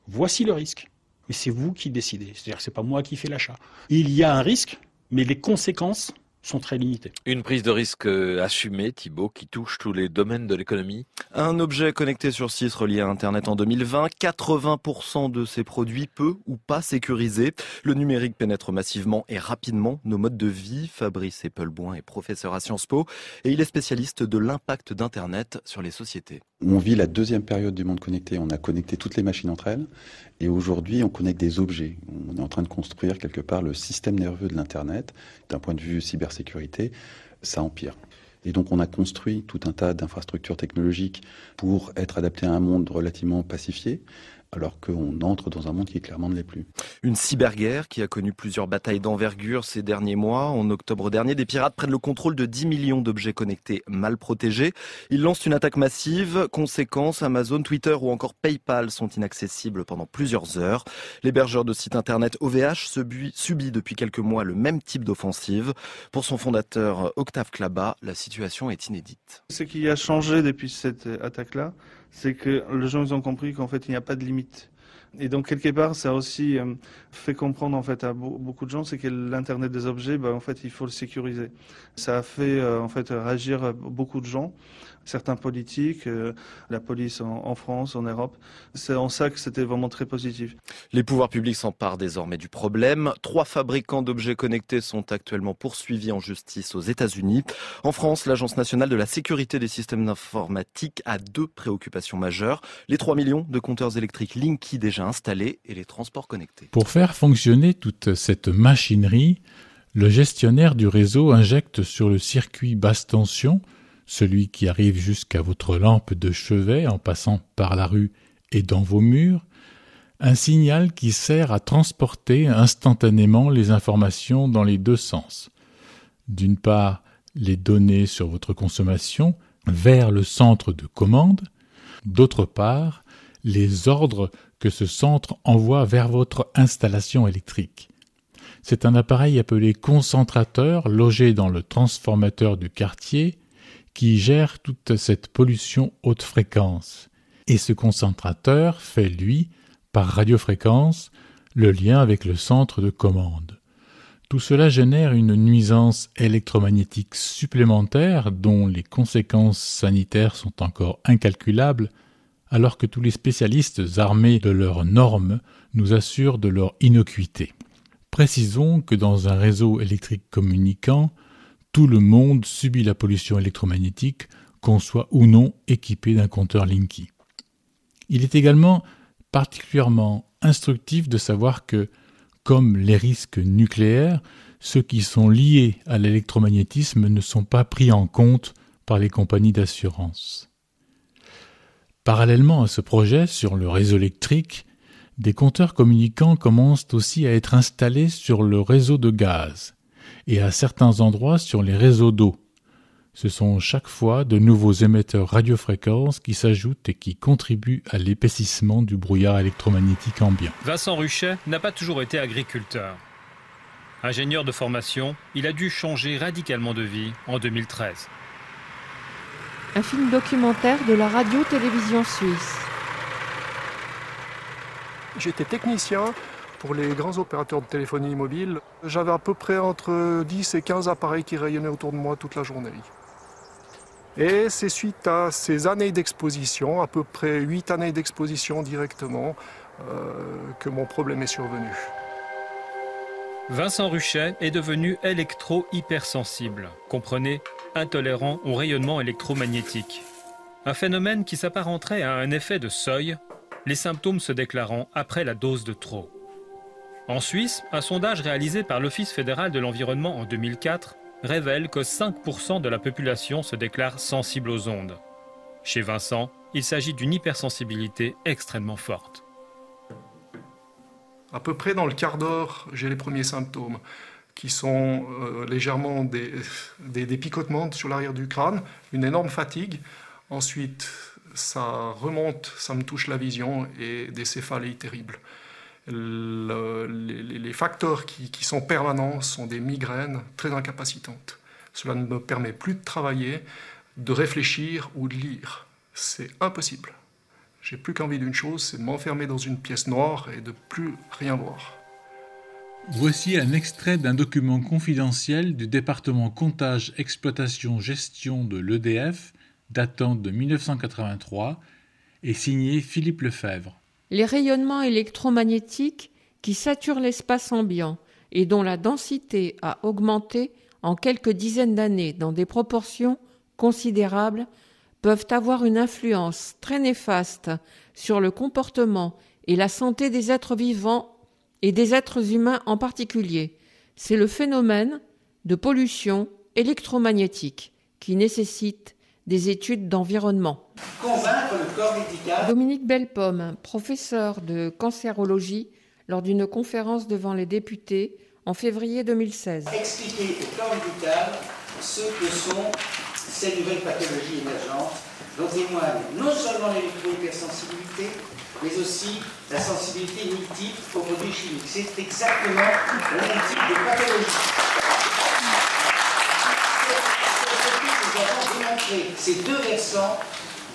voici le risque. Mais c'est vous qui décidez. C'est-à-dire que c'est pas moi qui fais l'achat. Il y a un risque, mais les conséquences sont très limités. Une prise de risque euh, assumée, Thibault, qui touche tous les domaines de l'économie Un objet connecté sur 6 relié à Internet en 2020, 80% de ces produits peu ou pas sécurisés. Le numérique pénètre massivement et rapidement nos modes de vie. Fabrice Eppelboin est professeur à Sciences Po et il est spécialiste de l'impact d'Internet sur les sociétés. On vit la deuxième période du monde connecté. On a connecté toutes les machines entre elles et aujourd'hui on connecte des objets. On est en train de construire quelque part le système nerveux de l'Internet d'un point de vue cyber sécurité, ça empire. Et donc on a construit tout un tas d'infrastructures technologiques pour être adapté à un monde relativement pacifié, alors qu'on entre dans un monde qui clairement ne l'est plus. Une cyberguerre qui a connu plusieurs batailles d'envergure ces derniers mois. En octobre dernier, des pirates prennent le contrôle de 10 millions d'objets connectés mal protégés. Ils lancent une attaque massive. Conséquence, Amazon, Twitter ou encore PayPal sont inaccessibles pendant plusieurs heures. L'hébergeur de site internet OVH subit depuis quelques mois le même type d'offensive. Pour son fondateur Octave Klaba, la situation est inédite. Ce qui a changé depuis cette attaque-là, c'est que les gens ont compris qu'en fait il n'y a pas de limite. Et donc quelque part, ça a aussi euh, fait comprendre en fait à beaucoup de gens, c'est que l'internet des objets, ben, en fait, il faut le sécuriser. Ça a fait euh, en fait réagir beaucoup de gens certains politiques, euh, la police en, France, en Europe. C'est en ça que c'était vraiment très positif. Les pouvoirs publics s'emparent désormais du problème. Trois fabricants d'objets connectés sont actuellement poursuivis en justice aux États-Unis. En France, l'Agence nationale de la sécurité des systèmes informatiques a deux préoccupations majeures. Les 3 millions de compteurs électriques Linky déjà installés et les transports connectés. Pour faire fonctionner toute cette machinerie, le gestionnaire du réseau injecte sur le circuit basse tension celui qui arrive jusqu'à votre lampe de chevet en passant par la rue et dans vos murs, un signal qui sert à transporter instantanément les informations dans les deux sens. D'une part, les données sur votre consommation vers le centre de commande, d'autre part, les ordres que ce centre envoie vers votre installation électrique. C'est un appareil appelé concentrateur logé dans le transformateur du quartier qui gère toute cette pollution haute fréquence. Et ce concentrateur fait, lui, par radiofréquence, le lien avec le centre de commande. Tout cela génère une nuisance électromagnétique supplémentaire dont les conséquences sanitaires sont encore incalculables, alors que tous les spécialistes armés de leurs normes nous assurent de leur innocuité. Précisons que dans un réseau électrique communicant, tout le monde subit la pollution électromagnétique, qu'on soit ou non équipé d'un compteur Linky. Il est également particulièrement instructif de savoir que, comme les risques nucléaires, ceux qui sont liés à l'électromagnétisme ne sont pas pris en compte par les compagnies d'assurance. Parallèlement à ce projet sur le réseau électrique, des compteurs communicants commencent aussi à être installés sur le réseau de gaz et à certains endroits sur les réseaux d'eau. Ce sont chaque fois de nouveaux émetteurs radiofréquences qui s'ajoutent et qui contribuent à l'épaississement du brouillard électromagnétique ambiant. Vincent Ruchet n'a pas toujours été agriculteur. Ingénieur de formation, il a dû changer radicalement de vie en 2013. Un film documentaire de la radio-télévision suisse. J'étais technicien pour les grands opérateurs de téléphonie mobile. J'avais à peu près entre 10 et 15 appareils qui rayonnaient autour de moi toute la journée. Et c'est suite à ces années d'exposition, à peu près 8 années d'exposition directement, euh, que mon problème est survenu. Vincent Ruchet est devenu électro-hypersensible, comprenez, intolérant au rayonnement électromagnétique. Un phénomène qui s'apparenterait à un effet de seuil, les symptômes se déclarant après la dose de trop. En Suisse, un sondage réalisé par l'Office fédéral de l'environnement en 2004 révèle que 5% de la population se déclare sensible aux ondes. Chez Vincent, il s'agit d'une hypersensibilité extrêmement forte. À peu près dans le quart d'heure, j'ai les premiers symptômes qui sont euh, légèrement des, des, des, picotements sur l'arrière du crâne, une énorme fatigue. Ensuite, ça remonte, ça me touche la vision et des céphalées terribles. Le, les, les, facteurs qui, qui, sont permanents sont des migraines très incapacitantes. Cela ne me permet plus de travailler, de réfléchir ou de lire. C'est impossible. J'ai plus qu'envie d'une chose, c'est de m'enfermer dans une pièce noire et de plus rien voir. Voici un extrait d'un document confidentiel du département comptage, exploitation, gestion de l'EDF, datant de 1983, et signé Philippe Lefebvre. Les rayonnements électromagnétiques qui saturent l'espace ambiant et dont la densité a augmenté en quelques dizaines d'années dans des proportions considérables peuvent avoir une influence très néfaste sur le comportement et la santé des êtres vivants et des êtres humains en particulier. C'est le phénomène de pollution électromagnétique qui nécessite des études d'environnement. Convaincre le corps médical. Dominique Bellepomme, professeur de cancérologie, lors d'une conférence devant les députés en février 2016. Expliquer au corps médical ce que sont ces nouvelles pathologies émergentes dont témoignent non seulement l'électro-hypersensibilité, mais aussi la sensibilité multiple aux produits chimiques. C'est exactement le même type de pathologie. Nous démontré ces deux versants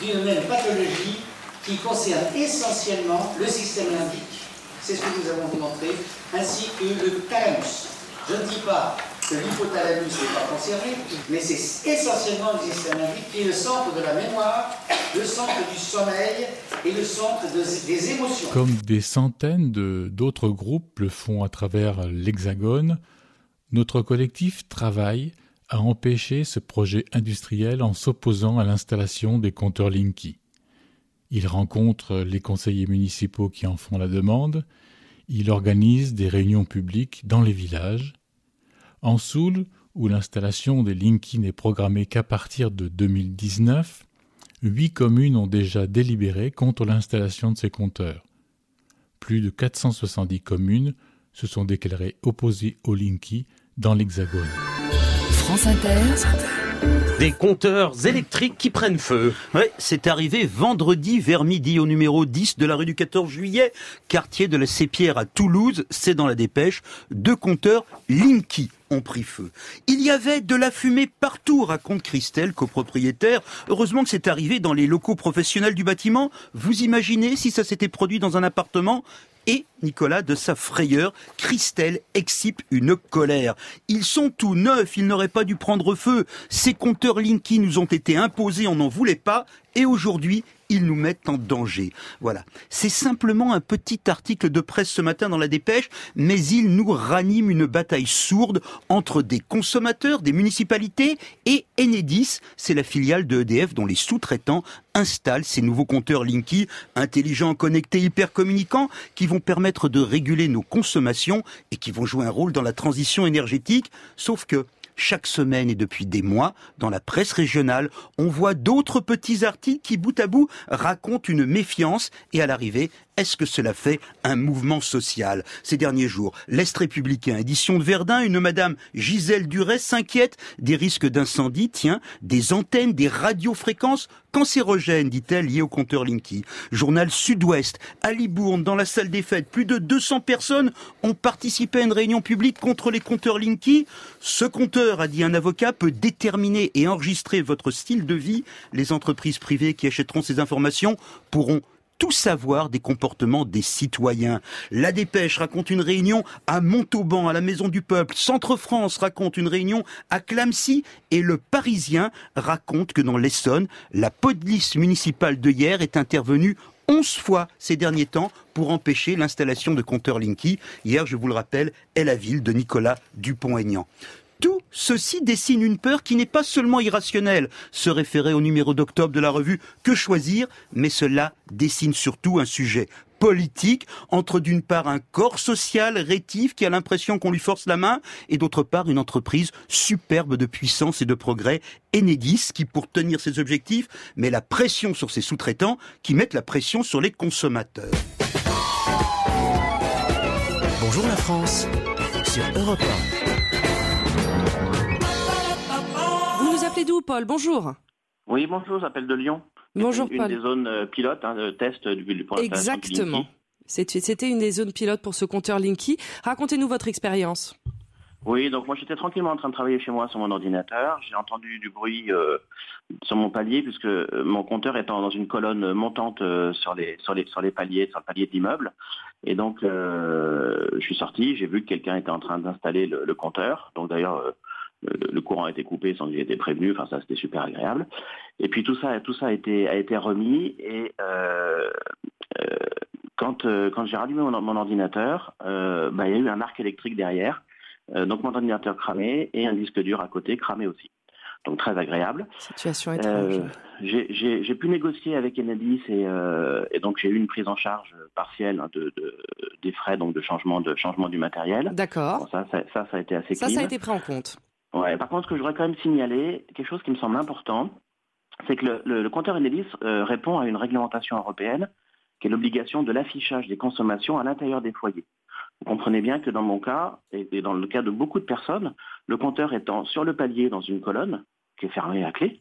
d'une même pathologie qui concerne essentiellement le système limbique, c'est ce que nous avons démontré, ainsi que le thalamus. Je ne dis pas que l'hypothalamus n'est pas concerné, mais c'est essentiellement le système limbique qui est le centre de la mémoire, le centre du sommeil et le centre de, des émotions. Comme des centaines d'autres groupes le font à travers l'Hexagone, notre collectif travaille à empêcher ce projet industriel en s'opposant à l'installation des compteurs Linky. Il rencontre les conseillers municipaux qui en font la demande, il organise des réunions publiques dans les villages. En Soule, où l'installation des Linky n'est programmée qu'à partir de 2019, huit communes ont déjà délibéré contre l'installation de ces compteurs. Plus de 470 communes se sont déclarées opposées aux Linky dans l'Hexagone. France Inter. Des compteurs électriques qui prennent feu. Ouais, c'est arrivé vendredi vers midi au numéro 10 de la rue du 14 juillet, quartier de la Sépierre à Toulouse, c'est dans la dépêche, deux compteurs Linky ont pris feu. Il y avait de la fumée partout, raconte Christelle, copropriétaire. Heureusement que c'est arrivé dans les locaux professionnels du bâtiment. Vous imaginez si ça s'était produit dans un appartement? Et Nicolas, de sa frayeur, Christelle excipe une colère. Ils sont tout neufs, ils n'auraient pas dû prendre feu. Ces compteurs Linky nous ont été imposés, on n'en voulait pas, et aujourd'hui, ils nous mettent en danger. Voilà. C'est simplement un petit article de presse ce matin dans la dépêche, mais il nous ranime une bataille sourde entre des consommateurs, des municipalités et Enedis. C'est la filiale de EDF dont les sous-traitants installent ces nouveaux compteurs Linky, intelligents, connectés, hyper communicants, qui vont permettre de réguler nos consommations et qui vont jouer un rôle dans la transition énergétique. Sauf que chaque semaine et depuis des mois, dans la presse régionale, on voit d'autres petits articles qui, bout à bout, racontent une méfiance. Et à l'arrivée, est-ce que cela fait un mouvement social? Ces derniers jours, l'Est républicain, édition de Verdun, une madame Gisèle Duret s'inquiète des risques d'incendie, tiens, des antennes, des radiofréquences cancérogènes, dit-elle, liées au compteur Linky. Journal Sud-Ouest, à Libourne, dans la salle des fêtes, plus de 200 personnes ont participé à une réunion publique contre les compteurs Linky. Ce compteur, a dit un avocat, peut déterminer et enregistrer votre style de vie. Les entreprises privées qui achèteront ces informations pourront tout savoir des comportements des citoyens. La Dépêche raconte une réunion à Montauban, à la Maison du Peuple. Centre France raconte une réunion à Clamcy. Et le Parisien raconte que dans l'Essonne, la police municipale de hier est intervenue 11 fois ces derniers temps pour empêcher l'installation de compteurs Linky. Hier, je vous le rappelle, est la ville de Nicolas Dupont-Aignan. Tout ceci dessine une peur qui n'est pas seulement irrationnelle, se référer au numéro d'octobre de la revue Que choisir, mais cela dessine surtout un sujet politique entre d'une part un corps social rétif qui a l'impression qu'on lui force la main et d'autre part une entreprise superbe de puissance et de progrès, Enedis, qui pour tenir ses objectifs met la pression sur ses sous-traitants qui mettent la pression sur les consommateurs. Bonjour la France sur Europe 1. Appelez d'où, Paul Bonjour. Oui, bonjour, j'appelle de Lyon. Bonjour, une, Paul. Une des zones euh, pilotes hein, de test du pour Exactement. C'était une des zones pilotes pour ce compteur Linky. Racontez-nous votre expérience. Oui, donc moi j'étais tranquillement en train de travailler chez moi sur mon ordinateur. J'ai entendu du bruit euh, sur mon palier puisque euh, mon compteur étant dans une colonne montante euh, sur, les, sur, les, sur les paliers, sur le palier de l'immeuble. Et donc euh, je suis sorti, j'ai vu que quelqu'un était en train d'installer le, le, compteur. Donc d'ailleurs le, le, courant a été coupé sans que j'ai été prévenu. Enfin ça c'était super agréable. Et puis tout ça, tout ça a été, a été remis et quand, quand j'ai rallumé mon, mon ordinateur, bah, il y a eu un arc électrique derrière. Euh, donc mon ordinateur cramé et un disque dur à côté cramé aussi. Donc très agréable. Situation étrange. Euh, j'ai pu négocier avec Enedis et, euh, et donc j'ai eu une prise en charge partielle hein, de, de, des frais donc de changement de changement du matériel. D'accord. Bon, ça, ça, ça, ça, a été assez Ça, clean. ça a été pris en compte. Par contre, ce que je voudrais quand même signaler, quelque chose qui me semble important, c'est que le, compteur Enedis euh, répond à une réglementation européenne qui est l'obligation de l'affichage des consommations à l'intérieur des foyers. Vous comprenez bien que dans mon cas, et dans le cas de beaucoup de personnes, le compteur étant sur le palier dans une colonne, qui est fermée à clé,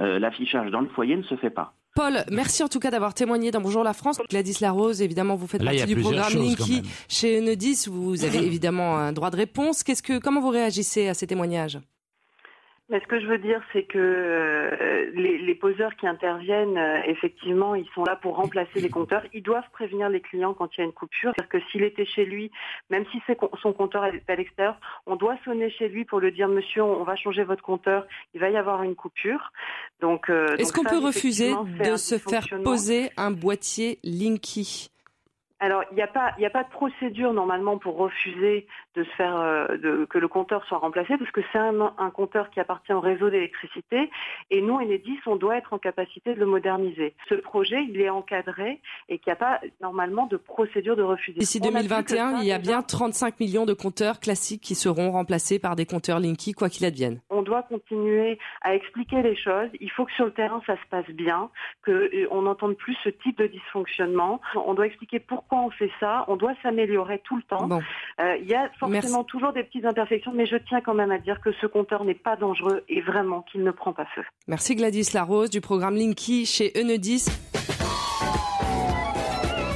euh, l'affichage dans le foyer ne se fait pas. Paul, merci en tout cas d'avoir témoigné dans Bonjour la France. Gladys Larose, évidemment, vous faites Là, partie du programme Linky chez Enedis. Vous avez évidemment un droit de réponse. Qu'est-ce que, comment vous réagissez à ces témoignages? Mais ce que je veux dire, c'est que euh, les, les, poseurs qui interviennent, euh, effectivement, ils sont là pour remplacer les compteurs. Ils doivent prévenir les clients quand il y a une coupure. C'est-à-dire que s'il était chez lui, même si son compteur est à l'extérieur, on doit sonner chez lui pour lui dire, monsieur, on va changer votre compteur, il va y avoir une coupure. Donc, euh, est-ce qu'on peut refuser de se faire poser un boîtier Linky? Alors, il n'y a pas, a pas de procédure normalement pour refuser de se faire, euh, de, que le compteur soit remplacé, parce que c'est un, un, compteur qui appartient au réseau d'électricité, et nous, Enedis, on doit être en capacité de le moderniser. Ce projet, il est encadré et qu'il n'y a pas normalement de procédure de refus. D'ici 2021, il y a bien 35 millions de compteurs classiques qui seront remplacés par des compteurs Linky, quoi qu'il advienne. On doit continuer à expliquer les choses. Il faut que sur le terrain, ça se passe bien, qu'on n'entende plus ce type de dysfonctionnement. On doit expliquer pourquoi on fait ça. On doit s'améliorer tout le temps. Bon. Euh, il y a forcément Merci. toujours des petites imperfections, mais je tiens quand même à dire que ce compteur n'est pas dangereux et vraiment qu'il ne prend pas feu. Merci Gladys Larose du programme Linky chez Enedis.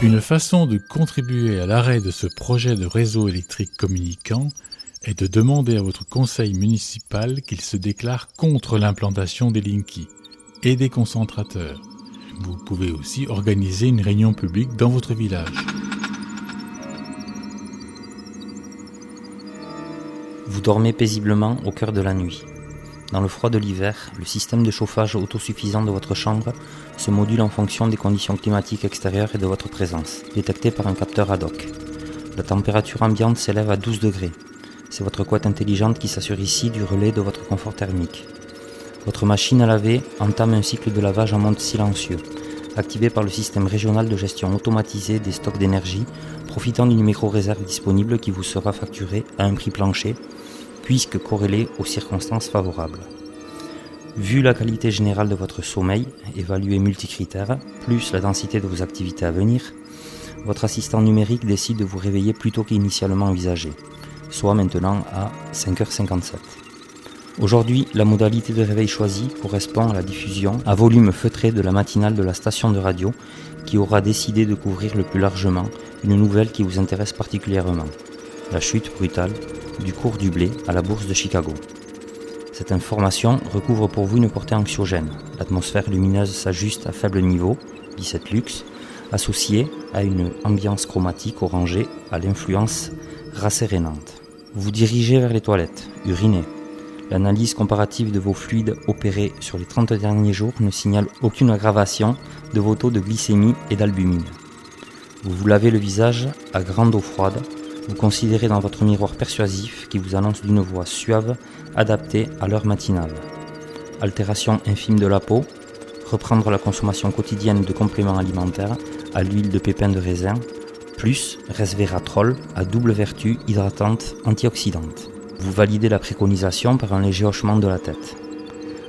Une façon de contribuer à l'arrêt de ce projet de réseau électrique communicant est de demander à votre conseil municipal qu'il se déclare contre l'implantation des Linky et des concentrateurs. Vous pouvez aussi organiser une réunion publique dans votre village. Vous dormez paisiblement au cœur de la nuit. Dans le froid de l'hiver, le système de chauffage autosuffisant de votre chambre se module en fonction des conditions climatiques extérieures et de votre présence, détectée par un capteur ad hoc. La température ambiante s'élève à 12 degrés. C'est votre couette intelligente qui s'assure ici du relais de votre confort thermique. Votre machine à laver entame un cycle de lavage en mode silencieux, activé par le système régional de gestion automatisée des stocks d'énergie, profitant d'une micro-réserve disponible qui vous sera facturée à un prix plancher puisque corrélé aux circonstances favorables. Vu la qualité générale de votre sommeil, évalué multicritères, plus la densité de vos activités à venir, votre assistant numérique décide de vous réveiller plus tôt qu'initialement envisagé, soit maintenant à 5h57. Aujourd'hui, la modalité de réveil choisie correspond à la diffusion à volume feutré de la matinale de la station de radio qui aura décidé de couvrir le plus largement une nouvelle qui vous intéresse particulièrement, la chute brutale du cours du blé à la bourse de Chicago. Cette information recouvre pour vous une portée anxiogène. L'atmosphère lumineuse s'ajuste à faible niveau, 17 lux, associée à une ambiance chromatique orangée à l'influence rassérénante. Vous dirigez vers les toilettes, urinez. L'analyse comparative de vos fluides opérée sur les 30 derniers jours ne signale aucune aggravation de vos taux de glycémie et d'albumine. Vous vous lavez le visage à grande eau froide vous considérez dans votre miroir persuasif qui vous annonce d'une voix suave adaptée à l'heure matinale. Altération infime de la peau, reprendre la consommation quotidienne de compléments alimentaires à l'huile de pépins de raisin, plus resveratrol à double vertu hydratante antioxydante. Vous validez la préconisation par un léger hochement de la tête.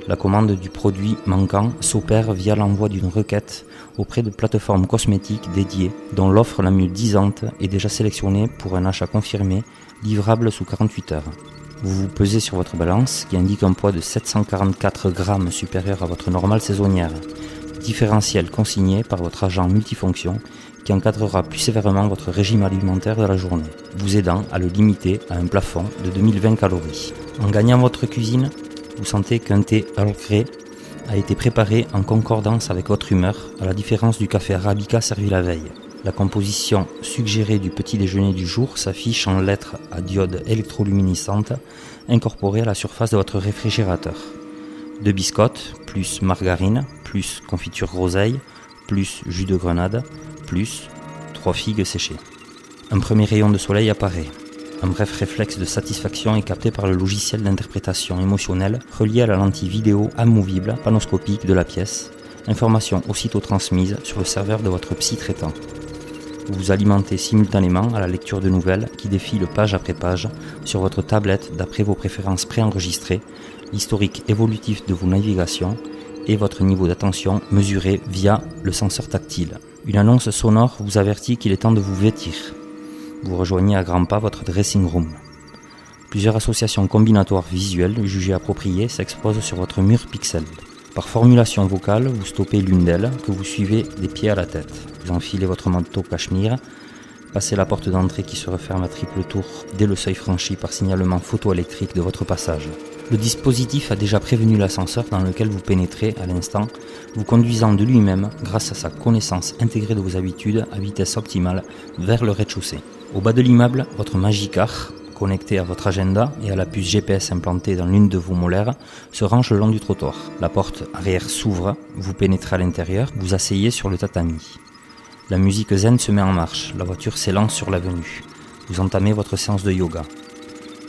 La commande du produit manquant s'opère via l'envoi d'une requête auprès de plateformes cosmétiques dédiées, dont l'offre la mieux disante est déjà sélectionnée pour un achat confirmé, livrable sous 48 heures. Vous vous pesez sur votre balance qui indique un poids de 744 grammes supérieur à votre normale saisonnière, différentiel consigné par votre agent multifonction qui encadrera plus sévèrement votre régime alimentaire de la journée, vous aidant à le limiter à un plafond de 2020 calories. En gagnant votre cuisine, vous sentez qu'un thé Earl Grey a été préparé en concordance avec votre humeur, à la différence du café arabica servi la veille. La composition suggérée du petit déjeuner du jour s'affiche en lettres à diode électroluminescente incorporées à la surface de votre réfrigérateur. Deux biscottes, plus margarine, plus confiture groseille, plus jus de grenade, plus trois figues séchées. Un premier rayon de soleil apparaît. Un bref réflexe de satisfaction est capté par le logiciel d'interprétation émotionnelle relié à la lentille vidéo amovible panoscopique de la pièce, information aussitôt transmise sur le serveur de votre psy traitant. Vous vous alimentez simultanément à la lecture de nouvelles qui défilent page après page sur votre tablette d'après vos préférences préenregistrées, l'historique évolutif de vos navigations et votre niveau d'attention mesuré via le senseur tactile. Une annonce sonore vous avertit qu'il est temps de vous vêtir vous rejoignez à grands pas votre dressing room. Plusieurs associations combinatoires visuelles jugées appropriées s'exposent sur votre mur pixel. Par formulation vocale, vous stoppez l'une d'elles, que vous suivez des pieds à la tête. Vous enfilez votre manteau cachemire, passez la porte d'entrée qui se referme à triple tour dès le seuil franchi par signalement photoélectrique de votre passage. Le dispositif a déjà prévenu l'ascenseur dans lequel vous pénétrez à l'instant, vous conduisant de lui-même, grâce à sa connaissance intégrée de vos habitudes à vitesse optimale, vers le rez-de-chaussée. Au bas de l'immeuble, votre Magicar, connecté à votre agenda et à la puce GPS implantée dans l'une de vos molaires, se range le long du trottoir. La porte arrière s'ouvre, vous pénétrez à l'intérieur, vous asseyez sur le tatami. La musique zen se met en marche, la voiture s'élance sur l'avenue. Vous entamez votre séance de yoga.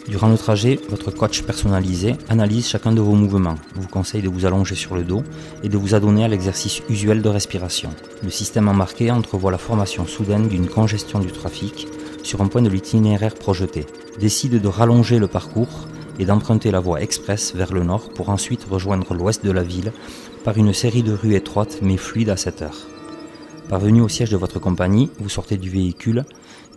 Durant le trajet, votre coach personnalisé analyse chacun de vos mouvements, vous conseille de vous allonger sur le dos et de vous adonner à l'exercice usuel de respiration. Le système embarqué entrevoit la formation soudaine d'une congestion du trafic sur un point de l'itinéraire projeté, décide de rallonger le parcours et d'emprunter la voie express vers le nord pour ensuite rejoindre l'ouest de la ville par une série de rues étroites mais fluides à cette heure. Parvenu au siège de votre compagnie, vous sortez du véhicule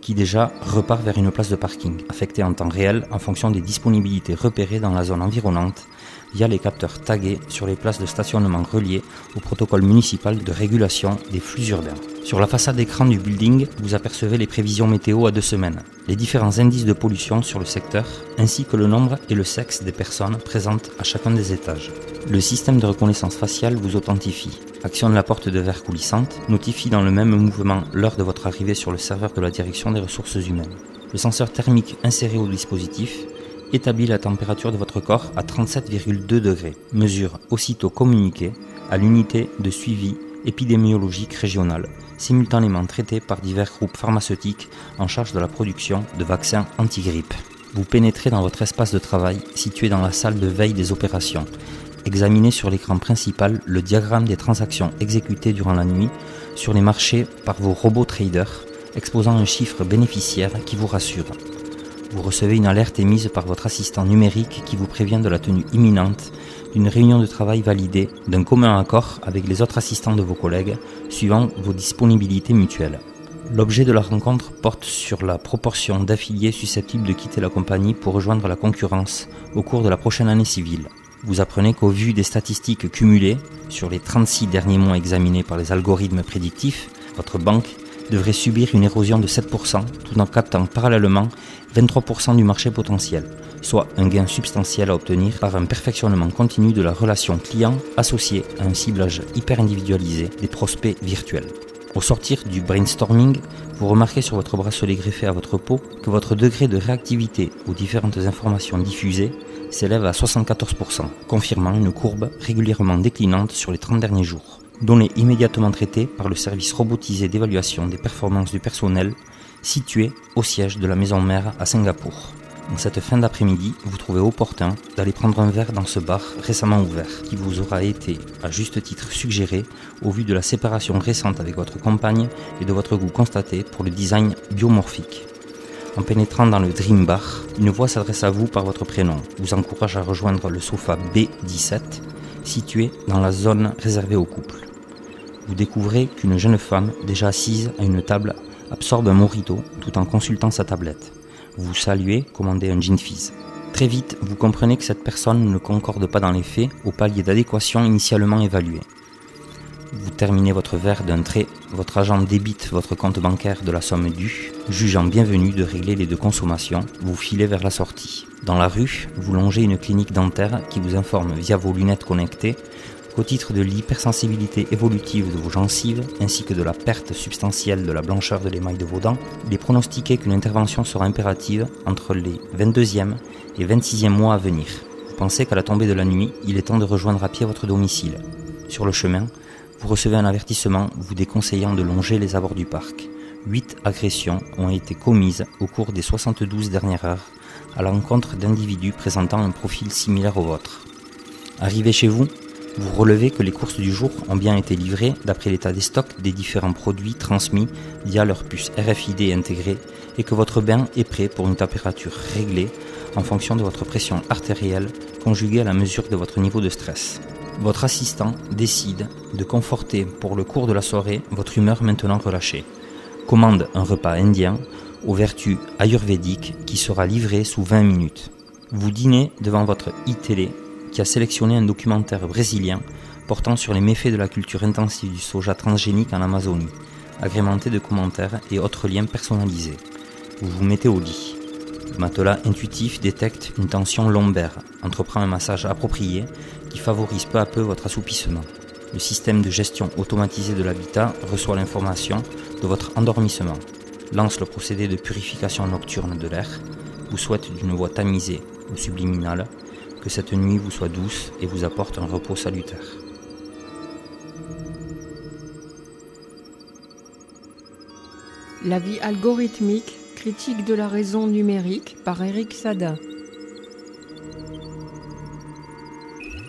qui déjà repart vers une place de parking, affectée en temps réel en fonction des disponibilités repérées dans la zone environnante via les capteurs tagués sur les places de stationnement reliées au protocole municipal de régulation des flux urbains. Sur la façade d'écran du building, vous apercevez les prévisions météo à deux semaines, les différents indices de pollution sur le secteur, ainsi que le nombre et le sexe des personnes présentes à chacun des étages. Le système de reconnaissance faciale vous authentifie, actionne la porte de verre coulissante, notifie dans le même mouvement l'heure de votre arrivée sur le serveur de la direction des ressources humaines. Le senseur thermique inséré au dispositif établit la température de votre corps à 37,2 degrés. Mesure aussitôt communiquée à l'unité de suivi épidémiologique régionale, simultanément traitée par divers groupes pharmaceutiques en charge de la production de vaccins anti-grippe. Vous pénétrez dans votre espace de travail situé dans la salle de veille des opérations. Examinez sur l'écran principal le diagramme des transactions exécutées durant la nuit sur les marchés par vos robots traders, exposant un chiffre bénéficiaire qui vous rassure. Vous recevez une alerte émise par votre assistant numérique qui vous prévient de la tenue imminente d'une réunion de travail validée d'un commun accord avec les autres assistants de vos collègues, suivant vos disponibilités mutuelles. L'objet de la rencontre porte sur la proportion d'affiliés susceptibles de quitter la compagnie pour rejoindre la concurrence au cours de la prochaine année civile. Vous apprenez qu'au vu des statistiques cumulées sur les 36 derniers mois examinés par les algorithmes prédictifs, votre banque devrait subir une érosion de 7% tout en captant parallèlement 23% du marché potentiel, soit un gain substantiel à obtenir par un perfectionnement continu de la relation client associée à un ciblage hyper individualisé des prospects virtuels. Au sortir du brainstorming, vous remarquez sur votre bracelet greffé à votre peau que votre degré de réactivité aux différentes informations diffusées s'élève à 74%, confirmant une courbe régulièrement déclinante sur les 30 derniers jours. Données immédiatement traitées par le service robotisé d'évaluation des performances du personnel situé au siège de la maison mère à Singapour. En cette fin d'après-midi, vous trouvez opportun d'aller prendre un verre dans ce bar récemment ouvert, qui vous aura été à juste titre suggéré au vu de la séparation récente avec votre compagne et de votre goût constaté pour le design biomorphique. En pénétrant dans le Dream Bar, une voix s'adresse à vous par votre prénom, vous encourage à rejoindre le sofa B17, situé dans la zone réservée aux couples. Vous découvrez qu'une jeune femme, déjà assise à une table, absorbe un morito tout en consultant sa tablette. Vous saluez, commandez un gin fizz. Très vite, vous comprenez que cette personne ne concorde pas dans les faits au palier d'adéquation initialement évalué. Vous terminez votre verre d'un trait, votre agent débite votre compte bancaire de la somme due, jugeant bienvenu de régler les deux consommations, vous filez vers la sortie. Dans la rue, vous longez une clinique dentaire qui vous informe via vos lunettes connectées qu'au titre de l'hypersensibilité évolutive de vos gencives ainsi que de la perte substantielle de la blancheur de l'émail de vos dents, il est pronostiqué qu'une intervention sera impérative entre les 22e et 26e mois à venir. Pensez qu'à la tombée de la nuit, il est temps de rejoindre à pied votre domicile. Sur le chemin, vous recevez un avertissement vous déconseillant de longer les abords du parc. Huit agressions ont été commises au cours des 72 dernières heures à l'encontre d'individus présentant un profil similaire au vôtre. Arrivé chez vous, vous relevez que les courses du jour ont bien été livrées d'après l'état des stocks des différents produits transmis via leur puce RFID intégrée et que votre bain est prêt pour une température réglée en fonction de votre pression artérielle conjuguée à la mesure de votre niveau de stress. Votre assistant décide de conforter pour le cours de la soirée votre humeur maintenant relâchée. Commande un repas indien aux vertus ayurvédiques qui sera livré sous 20 minutes. Vous dînez devant votre e-télé qui a sélectionné un documentaire brésilien portant sur les méfaits de la culture intensive du soja transgénique en Amazonie, agrémenté de commentaires et autres liens personnalisés. Vous vous mettez au lit. Le matelas intuitif détecte une tension lombaire, entreprend un massage approprié qui favorise peu à peu votre assoupissement. Le système de gestion automatisé de l'habitat reçoit l'information de votre endormissement, lance le procédé de purification nocturne de l'air, vous souhaite d'une voix tamisée ou subliminale que cette nuit vous soit douce et vous apporte un repos salutaire. La vie algorithmique, critique de la raison numérique par Eric Sadin.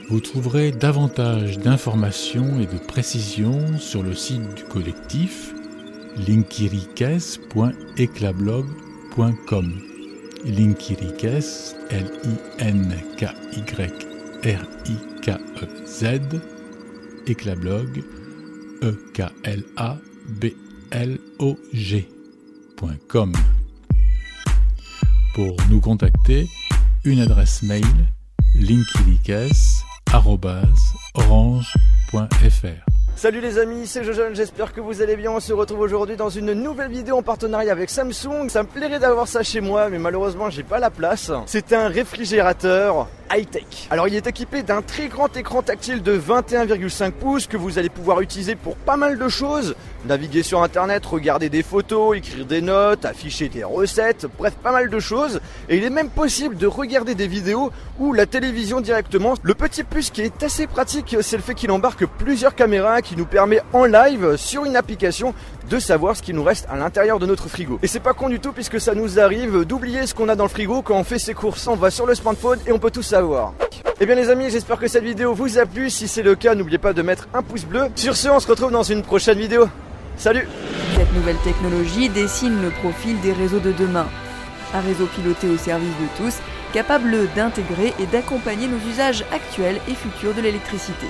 Vous trouverez davantage d'informations et de précisions sur le site du collectif linkirikes.eclablog.com. Linkirikes, L-I-N-K-Y-R-I-K-E-Z, Eclablog, E-K-L-A-B-L-O-G.com. Pour nous contacter, une adresse mail linkirikes.orange.fr. Salut les amis, c'est Jojon, j'espère que vous allez bien. On se retrouve aujourd'hui dans une nouvelle vidéo en partenariat avec Samsung. Ça me plairait d'avoir ça chez moi, mais malheureusement j'ai pas la place. C'est un réfrigérateur Alors il est équipé d'un très grand écran tactile de 21,5 pouces que vous allez pouvoir utiliser pour pas mal de choses. Naviguer sur internet, regarder des photos, écrire des notes, afficher des recettes, bref pas mal de choses. Et il est même possible de regarder des vidéos ou la télévision directement. Le petit plus qui est assez pratique, c'est le fait qu'il embarque plusieurs caméras qui nous permet en live sur une application de savoir ce qui nous reste à l'intérieur de notre frigo. Et c'est pas con du tout puisque ça nous arrive d'oublier ce qu'on a dans le frigo quand on fait ses courses. On va sur le smartphone et on peut tout savoir. Eh bien les amis, j'espère que cette vidéo vous a plu. Si c'est le cas, n'oubliez pas de mettre un pouce bleu. Sur ce, on se retrouve dans une prochaine vidéo. Salut Cette nouvelle technologie dessine le profil des réseaux de demain. Un réseau piloté au service de tous, capable d'intégrer et d'accompagner nos usages actuels et futurs de l'électricité.